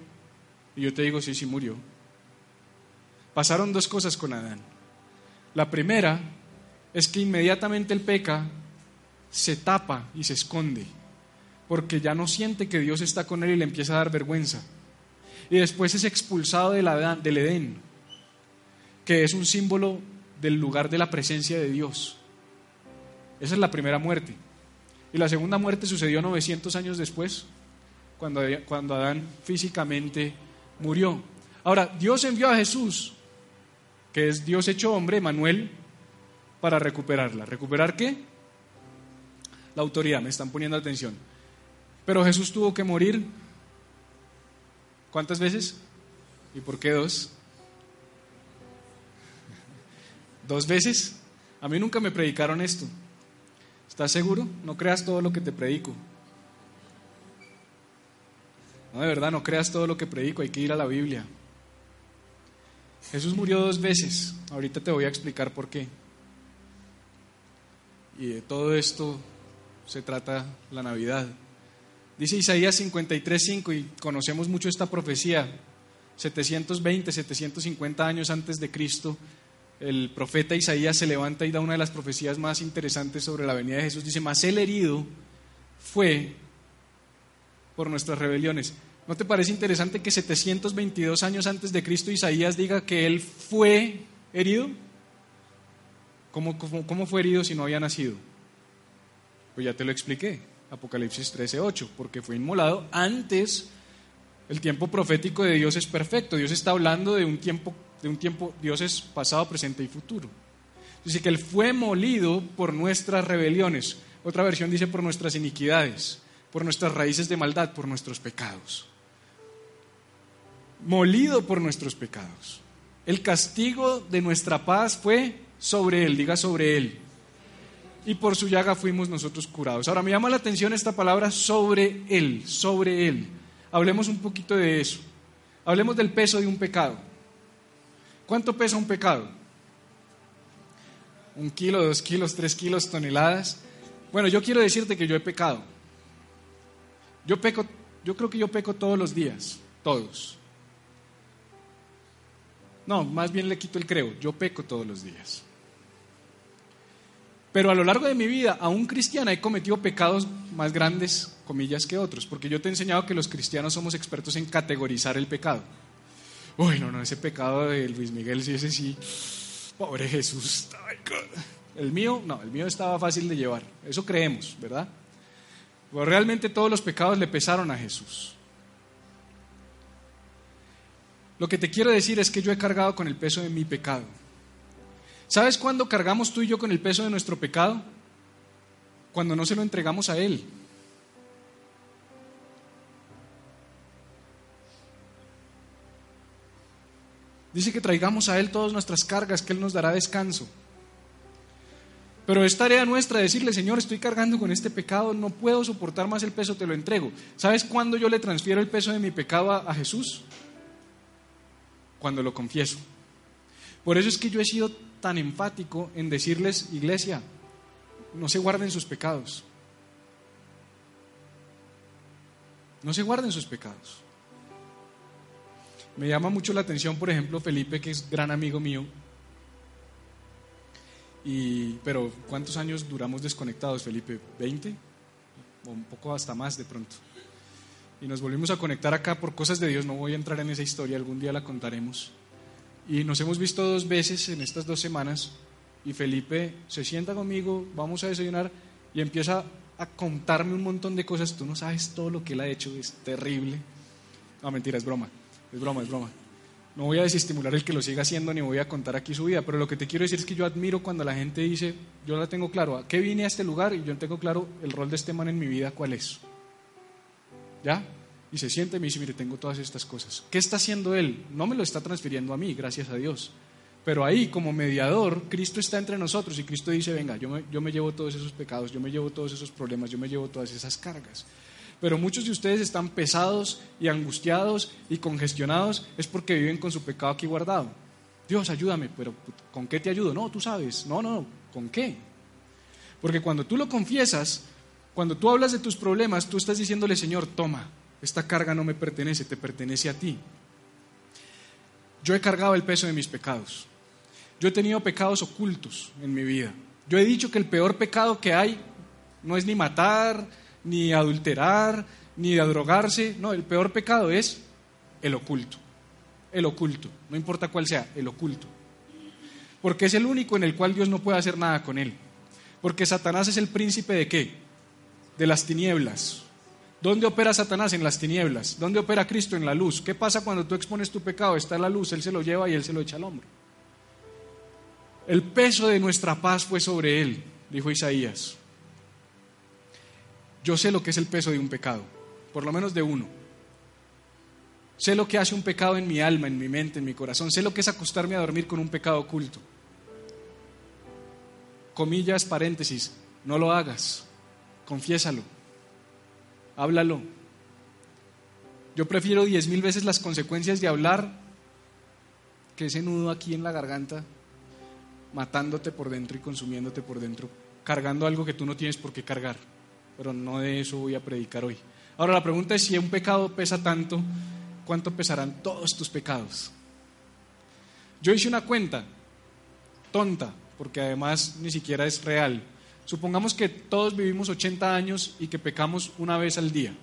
Y yo te digo, sí, sí murió. Pasaron dos cosas con Adán. La primera es que inmediatamente el peca se tapa y se esconde, porque ya no siente que Dios está con él y le empieza a dar vergüenza. Y después es expulsado del Edén, que es un símbolo del lugar de la presencia de Dios. Esa es la primera muerte. Y la segunda muerte sucedió 900 años después, cuando, cuando Adán físicamente murió. Ahora, Dios envió a Jesús, que es Dios hecho hombre, Manuel, para recuperarla. ¿Recuperar qué? La autoridad, me están poniendo atención. Pero Jesús tuvo que morir. ¿Cuántas veces? ¿Y por qué dos? ¿Dos veces? A mí nunca me predicaron esto. ¿Estás seguro? No creas todo lo que te predico. No, de verdad, no creas todo lo que predico, hay que ir a la Biblia. Jesús murió dos veces, ahorita te voy a explicar por qué. Y de todo esto se trata la Navidad. Dice Isaías 53:5 y conocemos mucho esta profecía. 720, 750 años antes de Cristo, el profeta Isaías se levanta y da una de las profecías más interesantes sobre la venida de Jesús. Dice, más el herido fue por nuestras rebeliones. ¿No te parece interesante que 722 años antes de Cristo Isaías diga que él fue herido? ¿Cómo, cómo, fue herido si no había nacido? Pues ya te lo expliqué, Apocalipsis 13:8, porque fue inmolado antes. El tiempo profético de Dios es perfecto. Dios está hablando de un tiempo, de un tiempo, Dios es pasado, presente y futuro. Dice que Él fue molido por nuestras rebeliones. Otra versión dice por nuestras iniquidades por nuestras raíces de maldad, por nuestros pecados. Molido por nuestros pecados. El castigo de nuestra paz fue sobre Él, diga sobre Él. Y por su llaga fuimos nosotros curados. Ahora me llama la atención esta palabra sobre Él, sobre Él. Hablemos un poquito de eso. Hablemos del peso de un pecado. ¿Cuánto pesa un pecado? ¿Un kilo, dos kilos, tres kilos, toneladas? Bueno, yo quiero decirte que yo he pecado. Yo peco, yo creo que yo peco todos los días, todos. No, más bien le quito el creo, yo peco todos los días. Pero a lo largo de mi vida, aún cristiana, he cometido pecados más grandes, comillas, que otros, porque yo te he enseñado que los cristianos somos expertos en categorizar el pecado. Uy, no, no, ese pecado de Luis Miguel, sí, ese sí, pobre Jesús. El mío, no, el mío estaba fácil de llevar, eso creemos, ¿verdad? Pero realmente todos los pecados le pesaron a Jesús. Lo que te quiero decir es que yo he cargado con el peso de mi pecado. ¿Sabes cuándo cargamos tú y yo con el peso de nuestro pecado? Cuando no se lo entregamos a Él. Dice que traigamos a Él todas nuestras cargas, que Él nos dará descanso. Pero es tarea nuestra decirle, Señor, estoy cargando con este pecado, no puedo soportar más el peso, te lo entrego. ¿Sabes cuándo yo le transfiero el peso de mi pecado a, a Jesús? Cuando lo confieso. Por eso es que yo he sido tan enfático en decirles, iglesia, no se guarden sus pecados. No se guarden sus pecados. Me llama mucho la atención, por ejemplo, Felipe, que es gran amigo mío. Y, pero, ¿cuántos años duramos desconectados, Felipe? ¿20? O un poco hasta más de pronto. Y nos volvimos a conectar acá por cosas de Dios. No voy a entrar en esa historia, algún día la contaremos. Y nos hemos visto dos veces en estas dos semanas y Felipe se sienta conmigo, vamos a desayunar y empieza a contarme un montón de cosas. Tú no sabes todo lo que él ha hecho, es terrible. No, mentira, es broma, es broma, es broma. No voy a desestimular el que lo siga haciendo ni voy a contar aquí su vida, pero lo que te quiero decir es que yo admiro cuando la gente dice, yo la tengo claro, ¿a qué vine a este lugar? Y yo tengo claro el rol de este man en mi vida, ¿cuál es? ¿Ya? y se siente y me dice, mire, tengo todas estas cosas. ¿Qué está haciendo Él? No me lo está transfiriendo a mí, gracias a Dios. Pero ahí, como mediador, Cristo está entre nosotros y Cristo dice, venga, yo me, yo me llevo todos esos pecados, yo me llevo todos esos problemas, yo me llevo todas esas cargas. Pero muchos de ustedes están pesados y angustiados y congestionados, es porque viven con su pecado aquí guardado. Dios, ayúdame, pero ¿con qué te ayudo? No, tú sabes. No, no, ¿con qué? Porque cuando tú lo confiesas, cuando tú hablas de tus problemas, tú estás diciéndole, Señor, toma, esta carga no me pertenece, te pertenece a ti. Yo he cargado el peso de mis pecados. Yo he tenido pecados ocultos en mi vida. Yo he dicho que el peor pecado que hay no es ni matar, ni adulterar, ni adrogarse. No, el peor pecado es el oculto. El oculto, no importa cuál sea, el oculto. Porque es el único en el cual Dios no puede hacer nada con él. Porque Satanás es el príncipe de qué? De las tinieblas. ¿Dónde opera Satanás? En las tinieblas. ¿Dónde opera Cristo? En la luz. ¿Qué pasa cuando tú expones tu pecado? Está en la luz, Él se lo lleva y Él se lo echa al hombro. El peso de nuestra paz fue sobre Él, dijo Isaías. Yo sé lo que es el peso de un pecado, por lo menos de uno. Sé lo que hace un pecado en mi alma, en mi mente, en mi corazón. Sé lo que es acostarme a dormir con un pecado oculto. Comillas, paréntesis, no lo hagas, confiésalo háblalo. Yo prefiero diez mil veces las consecuencias de hablar que ese nudo aquí en la garganta, matándote por dentro y consumiéndote por dentro, cargando algo que tú no tienes por qué cargar. Pero no de eso voy a predicar hoy. Ahora la pregunta es si un pecado pesa tanto, ¿cuánto pesarán todos tus pecados? Yo hice una cuenta tonta, porque además ni siquiera es real. Supongamos que todos vivimos 80 años y que pecamos una vez al día.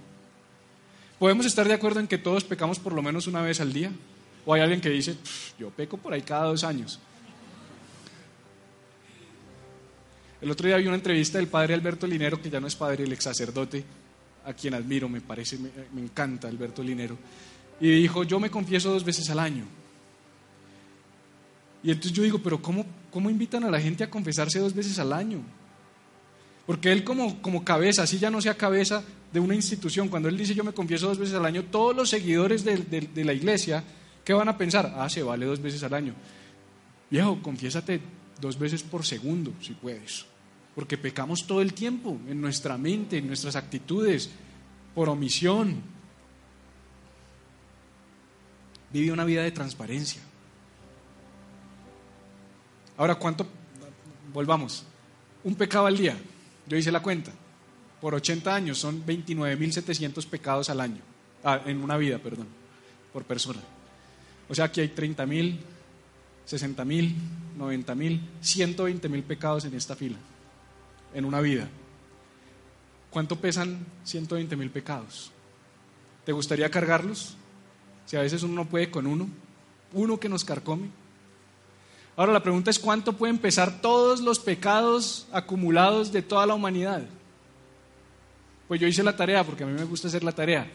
¿Podemos estar de acuerdo en que todos pecamos por lo menos una vez al día? ¿O hay alguien que dice, yo peco por ahí cada dos años? El otro día vi una entrevista del padre Alberto Linero, que ya no es padre, el ex sacerdote, a quien admiro, me parece, me, encanta Alberto Linero, y dijo, yo me confieso dos veces al año. Y entonces yo digo, pero ¿cómo, ¿cómo invitan a la gente a confesarse dos veces al año? Porque él como, como cabeza, así ya no sea cabeza de una institución, cuando él dice yo me confieso dos veces al año, todos los seguidores de, la iglesia ¿Qué van a pensar? Ah, se vale dos veces al año. Viejo, confiésate dos veces por segundo, si puedes. Porque pecamos todo el tiempo, en nuestra mente, en nuestras actitudes, por omisión. Vive una vida de transparencia. Ahora, ¿cuánto? Volvamos. Un pecado al día. Yo hice la cuenta. Por 80 años son 29.700 pecados al año. Ah, en una vida, perdón. Por persona. O sea, aquí hay 30.000, 60.000, 90.000, 120.000 pecados en esta fila. En una vida. ¿Cuánto pesan 120.000 pecados? ¿Te gustaría cargarlos? Si a veces uno no puede con uno. Uno que nos carcome. Ahora la pregunta es cuánto pueden pesar todos los pecados acumulados de toda la humanidad. Pues yo hice la tarea porque a mí me gusta hacer la tarea.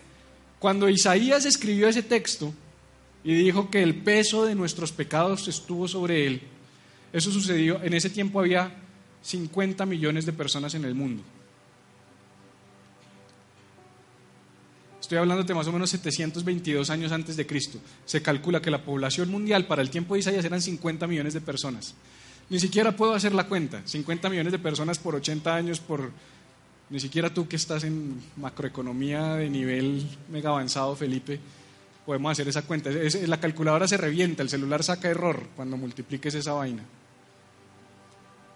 Cuando Isaías escribió ese texto y dijo que el peso de nuestros pecados estuvo sobre él, eso sucedió, en ese tiempo había 50 millones de personas en el mundo. Estoy hablando de más o menos 722 años antes de Cristo. Se calcula que la población mundial para el tiempo de Isaías eran 50 millones de personas. Ni siquiera puedo hacer la cuenta. 50 millones de personas por 80 años, por... Ni siquiera tú que estás en macroeconomía de nivel mega avanzado, Felipe, podemos hacer esa cuenta. la calculadora se revienta, el celular saca error cuando multipliques esa vaina.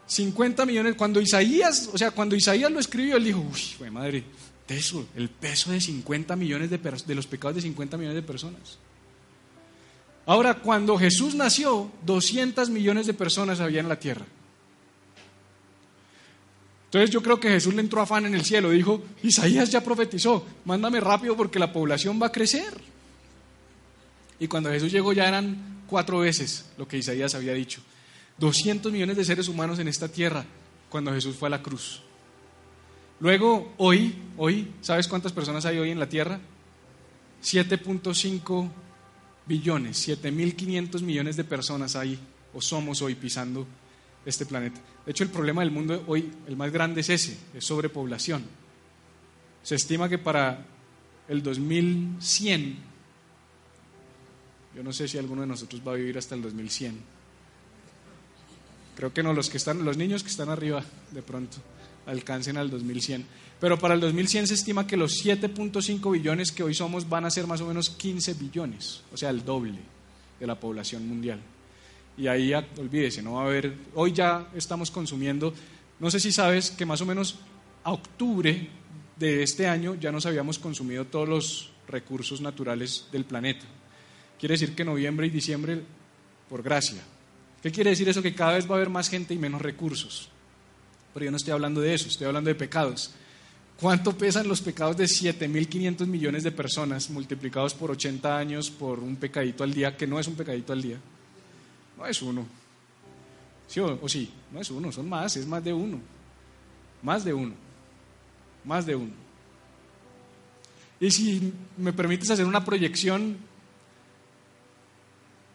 50 millones, cuando Isaías, o sea, cuando Isaías lo escribió, él dijo, uy, madre, peso, el peso de 50 millones de, de los pecados de 50 millones de personas. Ahora, cuando Jesús nació, 200 millones de personas había en la tierra. Entonces yo creo que Jesús le entró afán en el cielo, dijo, Isaías ya profetizó, mándame rápido porque la población va a crecer. Y cuando Jesús llegó ya eran cuatro veces lo que Isaías había dicho. 200 millones de seres humanos en esta tierra cuando Jesús fue a la cruz. Luego, hoy, hoy, ¿sabes cuántas personas hay hoy en la Tierra? 7.5 billones, 7.500 millones de personas hay o somos hoy pisando este planeta. De hecho, el problema del mundo hoy, el más grande es ese, es sobrepoblación. Se estima que para el 2100, yo no sé si alguno de nosotros va a vivir hasta el 2100. Creo que no, los que están, los niños que están arriba, de pronto alcancen al 2100. Pero para el 2100 se estima que los 7.5 billones que hoy somos van a ser más o menos 15 billones, o sea, el doble de la población mundial. Y ahí, olvídese, no va a haber, hoy ya estamos consumiendo, no sé si sabes que más o menos a octubre de este año ya nos habíamos consumido todos los recursos naturales del planeta. Quiere decir que noviembre y diciembre, por gracia. ¿Qué quiere decir eso? Que cada vez va a haber más gente y menos recursos. Pero yo no estoy hablando de eso, estoy hablando de pecados. ¿Cuánto pesan los pecados de 7.500 millones de personas multiplicados por 80 años por un pecadito al día, que no es un pecadito al día? No es uno. ¿Sí o, o sí? No es uno, son más, es más de uno. Más de uno. Más de uno. Y si me permites hacer una proyección,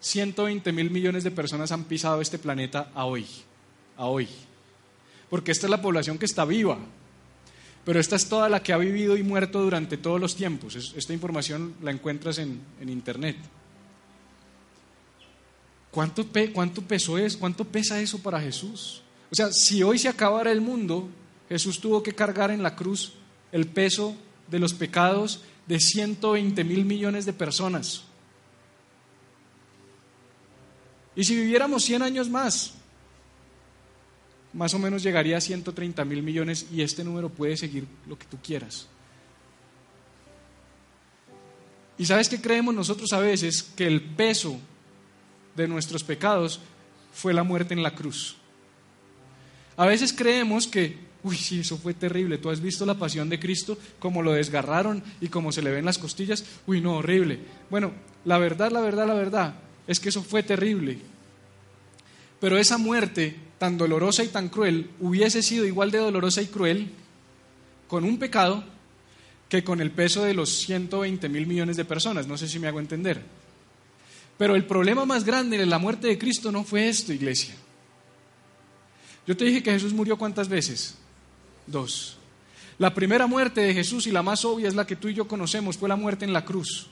120 mil millones de personas han pisado este planeta a hoy. A hoy porque esta es la población que está viva, pero esta es toda la que ha vivido y muerto durante todos los tiempos. Esta información la encuentras en, Internet. ¿Cuánto, ¿Cuánto peso es? ¿Cuánto pesa eso para Jesús? O sea, si hoy se acabara el mundo, Jesús tuvo que cargar en la cruz el peso de los pecados de 120 mil millones de personas. Y si viviéramos 100 años más, más o menos llegaría a 130 mil millones y este número puede seguir lo que tú quieras. ¿Y sabes qué creemos nosotros a veces? Que el peso de nuestros pecados fue la muerte en la cruz. A veces creemos que, uy, sí, eso fue terrible. Tú has visto la pasión de Cristo, como lo desgarraron y como se le ven las costillas. Uy, no, horrible. Bueno, la verdad, la verdad, la verdad es que eso fue terrible. Pero esa muerte tan dolorosa y tan cruel hubiese sido igual de dolorosa y cruel con un pecado que con el peso de los 120 mil millones de personas. No sé si me hago entender. Pero el problema más grande de la muerte de Cristo no fue esto, iglesia. Yo te dije que Jesús murió cuántas veces? Dos. La primera muerte de Jesús y la más obvia es la que tú y yo conocemos, fue la muerte en la cruz.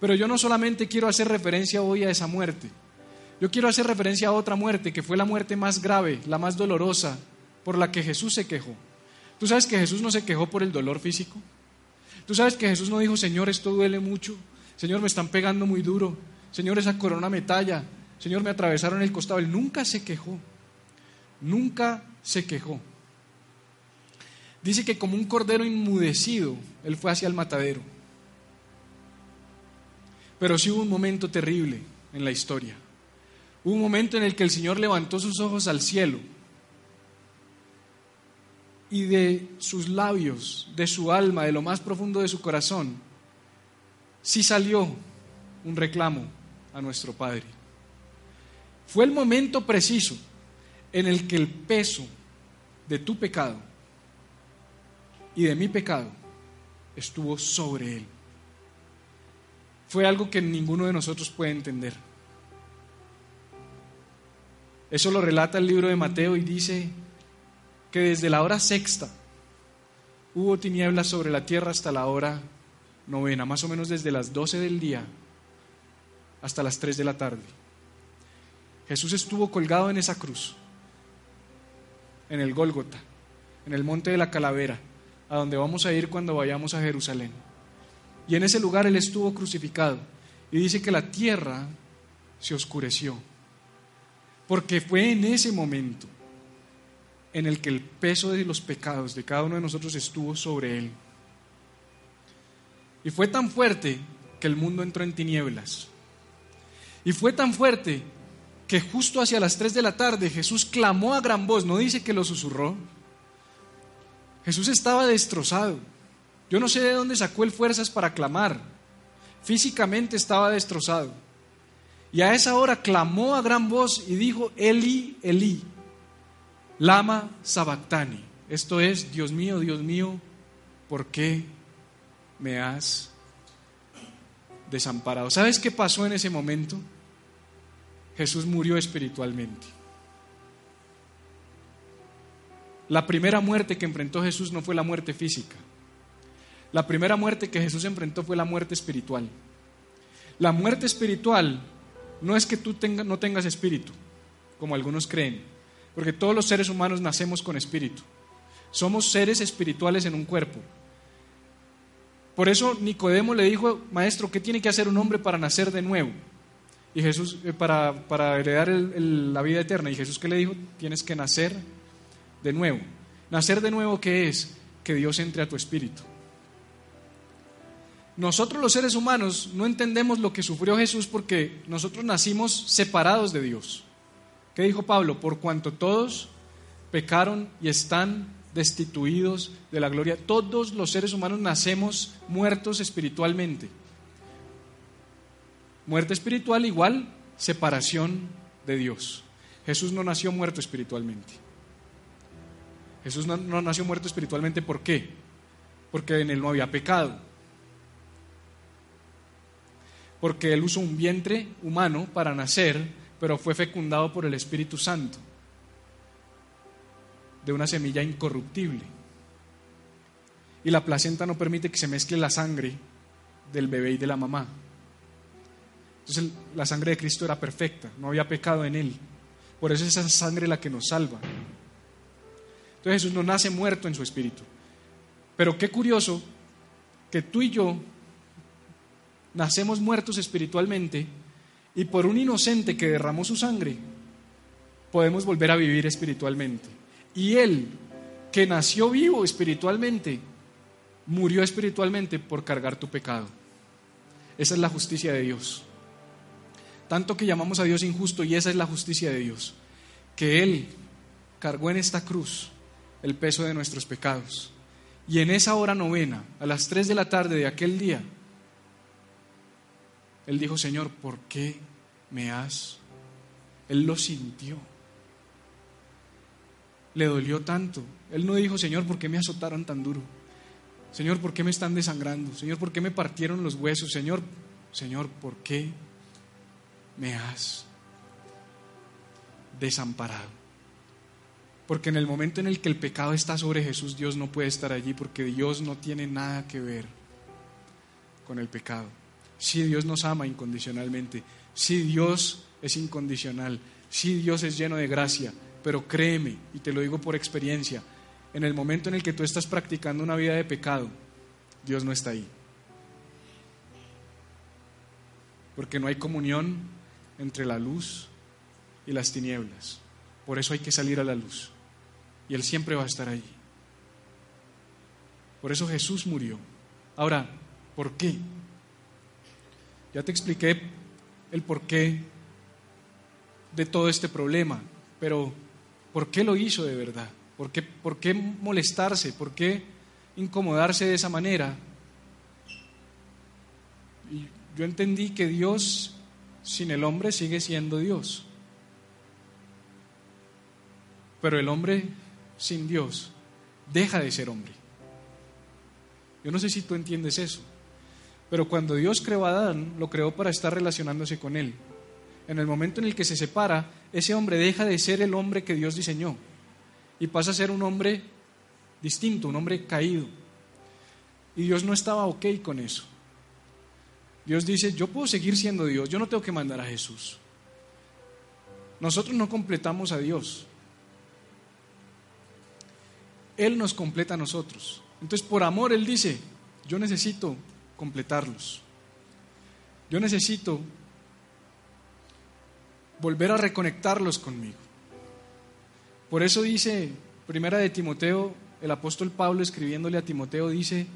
Pero yo no solamente quiero hacer referencia hoy a esa muerte, yo quiero hacer referencia a otra muerte que fue la muerte más grave, la más dolorosa, por la que Jesús se quejó. ¿Tú sabes que Jesús no se quejó por el dolor físico? ¿Tú sabes que Jesús no dijo, Señor, esto duele mucho? Señor, me están pegando muy duro. Señor, esa corona me talla. Señor, me atravesaron el costado. Él nunca se quejó. Nunca se quejó. Dice que como un cordero inmudecido, Él fue hacia el matadero. Pero sí hubo un momento terrible en la historia. Hubo un momento en el que el Señor levantó sus ojos al cielo y de sus labios, de su alma, de lo más profundo de su corazón, sí salió un reclamo a nuestro Padre. Fue el momento preciso en el que el peso de tu pecado y de mi pecado estuvo sobre Él. Fue algo que ninguno de nosotros puede entender. Eso lo relata el libro de Mateo y dice, que desde la hora sexta hubo tinieblas sobre la tierra hasta la hora novena, más o menos desde las 12 del día hasta las 3 de la tarde. Jesús estuvo colgado en esa cruz, en el Gólgota, en el monte de la calavera, a donde vamos a ir cuando vayamos a Jerusalén. Y en ese lugar Él estuvo crucificado. Y dice que la tierra se oscureció, porque fue en ese momento en el que el peso de los pecados de cada uno de nosotros estuvo sobre él. Y fue tan fuerte que el mundo entró en tinieblas. Y fue tan fuerte que justo hacia las 3 de la tarde Jesús clamó a gran voz, no dice que lo susurró. Jesús estaba destrozado. Yo no sé de dónde sacó él fuerzas para clamar. Físicamente estaba destrozado. Y a esa hora clamó a gran voz y dijo, Eli, Eli, Lama Sabactani. Esto es, Dios mío, Dios mío, ¿por qué me has desamparado? ¿Sabes qué pasó en ese momento? Jesús murió espiritualmente. La primera muerte que enfrentó Jesús no fue la muerte física. La primera muerte que Jesús enfrentó fue la muerte espiritual. La muerte espiritual no es que tú no tengas espíritu, como algunos creen. Porque todos los seres humanos nacemos con espíritu. Somos seres espirituales en un cuerpo. Por eso Nicodemo le dijo, maestro, ¿qué tiene que hacer un hombre para nacer de nuevo? Y Jesús, eh, para, para, heredar la vida eterna. Y Jesús, ¿qué le dijo? Tienes que nacer de nuevo. ¿Nacer de nuevo qué es? Que Dios entre a tu espíritu. Nosotros los seres humanos no entendemos lo que sufrió Jesús porque nosotros nacimos separados de Dios. ¿Qué dijo Pablo? Por cuanto todos pecaron y están destituidos de la gloria. Todos los seres humanos nacemos muertos espiritualmente. Muerte espiritual igual separación de Dios. Jesús no nació muerto espiritualmente. Jesús no, no, nació muerto espiritualmente, ¿por qué? Porque en él no había pecado. Porque él usó un vientre humano para nacer pero fue fecundado por el Espíritu Santo, de una semilla incorruptible. Y la placenta no permite que se mezcle la sangre del bebé y de la mamá. Entonces la sangre de Cristo era perfecta, no había pecado en él. Por eso es esa sangre la que nos salva. Entonces Jesús no nace muerto en su espíritu. Pero qué curioso que tú y yo nacemos muertos espiritualmente y por un inocente que derramó su sangre, podemos volver a vivir espiritualmente. Y Él, que nació vivo espiritualmente, murió espiritualmente por cargar tu pecado. Esa es la justicia de Dios. Tanto que llamamos a Dios injusto y esa es la justicia de Dios. Que Él cargó en esta cruz el peso de nuestros pecados. Y en esa hora novena, a las 3 de la tarde de aquel día, él dijo, Señor, ¿por qué me has? Él lo sintió. Le dolió tanto. Él no dijo, Señor, ¿por qué me azotaron tan duro? Señor, ¿por qué me están desangrando? Señor, ¿por qué me partieron los huesos? Señor, Señor, ¿por qué me has desamparado? Porque en el momento en el que el pecado está sobre Jesús, Dios no puede estar allí porque Dios no tiene nada que ver con el pecado. Sí, Dios nos ama incondicionalmente. Sí, Dios es incondicional. Sí, Dios es lleno de gracia. Pero créeme, y te lo digo por experiencia, en el momento en el que tú estás practicando una vida de pecado, Dios no está ahí. Porque no hay comunión entre la luz y las tinieblas. Por eso hay que salir a la luz. Y Él siempre va a estar ahí. Por eso Jesús murió. Ahora, ¿por qué? Ya te expliqué el porqué de todo este problema, pero ¿por qué lo hizo de verdad? ¿Por qué, por qué molestarse? ¿Por qué incomodarse de esa manera? Y yo entendí que Dios sin el hombre sigue siendo Dios. Pero el hombre sin Dios deja de ser hombre. Yo no sé si tú entiendes eso. Pero cuando Dios creó a Adán, lo creó para estar relacionándose con él. En el momento en el que se separa, ese hombre deja de ser el hombre que Dios diseñó y pasa a ser un hombre distinto, un hombre caído. Y Dios no estaba ok con eso. Dios dice, yo puedo seguir siendo Dios, yo no tengo que mandar a Jesús. Nosotros no completamos a Dios. Él nos completa a nosotros. Entonces, por amor, Él dice, yo necesito completarlos. Yo necesito volver a reconectarlos conmigo. Por eso dice, primera de Timoteo, el apóstol Pablo escribiéndole a Timoteo dice,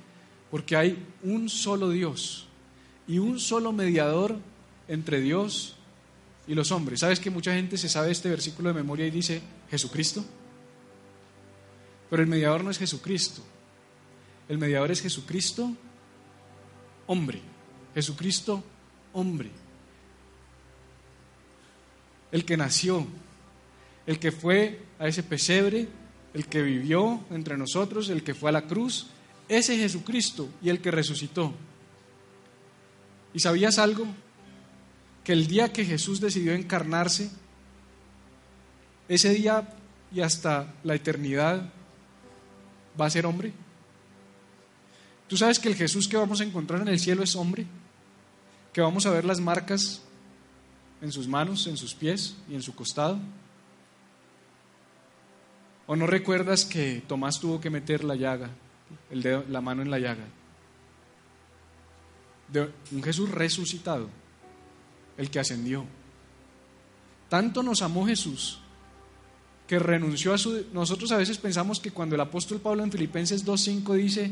porque hay un solo Dios y un solo mediador entre Dios y los hombres. ¿Sabes que mucha gente se sabe este versículo de memoria y dice Jesucristo? Pero el mediador no es Jesucristo. El mediador es Jesucristo hombre. Jesucristo, hombre. El que nació, el que fue a ese pesebre, el que vivió entre nosotros, el que fue a la cruz, ese Jesucristo y el que resucitó. ¿Y sabías algo? Que el día que Jesús decidió encarnarse, ese día y hasta la eternidad va a ser hombre. ¿Tú sabes que el Jesús que vamos a encontrar en el cielo es hombre? Que vamos a ver las marcas en sus manos, en sus pies y en su costado. ¿O no recuerdas que Tomás tuvo que meter la llaga, el dedo, la mano en la llaga? De un Jesús resucitado, el que ascendió. Tanto nos amó Jesús que renunció a su... Nosotros a veces pensamos que cuando el apóstol Pablo en Filipenses 2.5 dice,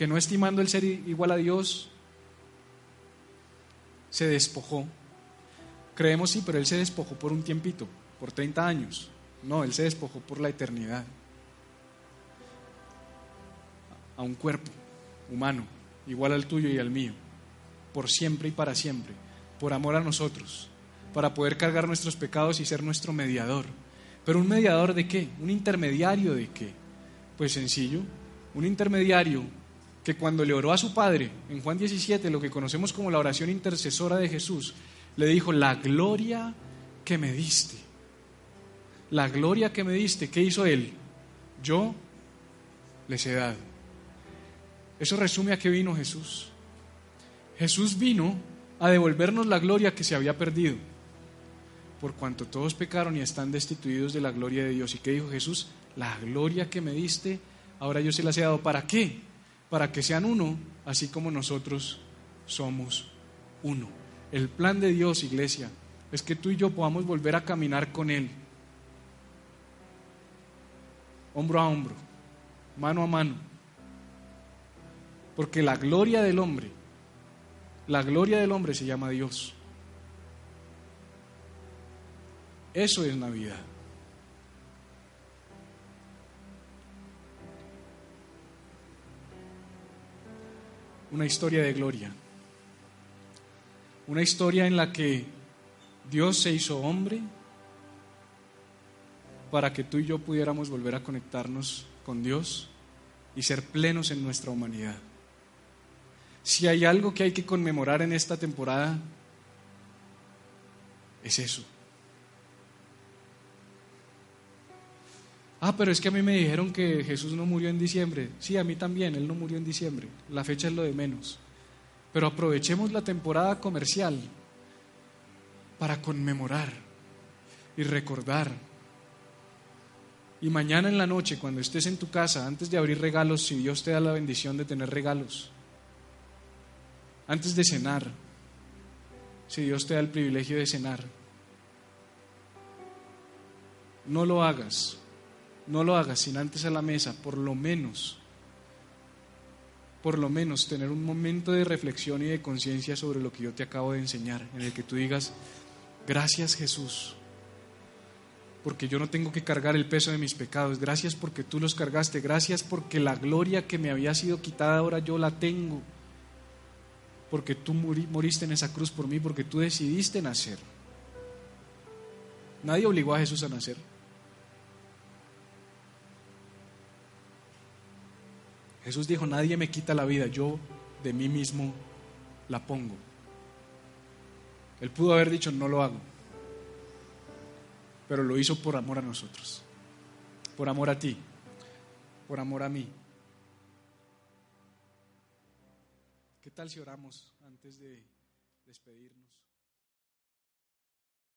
que no estimando el ser igual a Dios, se despojó. Creemos sí, pero Él se despojó por un tiempito, por 30 años. No, Él se despojó por la eternidad. A un cuerpo humano, igual al tuyo y al mío, por siempre y para siempre, por amor a nosotros, para poder cargar nuestros pecados y ser nuestro mediador. Pero un mediador de qué? Un intermediario de qué? Pues sencillo, un intermediario que cuando le oró a su Padre, en Juan 17, lo que conocemos como la oración intercesora de Jesús, le dijo, la gloria que me diste, la gloria que me diste, ¿qué hizo Él? Yo les he dado. Eso resume a qué vino Jesús. Jesús vino a devolvernos la gloria que se había perdido, por cuanto todos pecaron y están destituidos de la gloria de Dios. ¿Y qué dijo Jesús? La gloria que me diste, ahora yo se las he dado. ¿Para qué? Para que sean uno, así como nosotros somos uno. El plan de Dios, iglesia, es que tú y yo podamos volver a caminar con Él, hombro a hombro, mano a mano, porque la gloria del hombre, la gloria del hombre se llama Dios. Eso es Navidad. Una historia de gloria. Una historia en la que Dios se hizo hombre para que tú y yo pudiéramos volver a conectarnos con Dios y ser plenos en nuestra humanidad. Si hay algo que hay que conmemorar en esta temporada, es eso. Ah, pero es que a mí me dijeron que Jesús no murió en diciembre. Sí, a mí también, Él no murió en diciembre. La fecha es lo de menos. Pero aprovechemos la temporada comercial para conmemorar y recordar. Y mañana en la noche, cuando estés en tu casa, antes de abrir regalos, si Dios te da la bendición de tener regalos, antes de cenar, si Dios te da el privilegio de cenar, no lo hagas, no lo hagas sin antes a la mesa, por lo menos, por lo menos tener un momento de reflexión y de conciencia sobre lo que yo te acabo de enseñar, en el que tú digas, gracias Jesús, porque yo no tengo que cargar el peso de mis pecados, gracias porque tú los cargaste, gracias porque la gloria que me había sido quitada ahora yo la tengo, porque tú moriste en esa cruz por mí, porque tú decidiste nacer. Nadie obligó a Jesús a nacer. Jesús dijo, nadie me quita la vida, yo de mí mismo la pongo. Él pudo haber dicho, no lo hago, pero lo hizo por amor a nosotros, por amor a ti, por amor a mí. ¿Qué tal si oramos antes de despedirnos?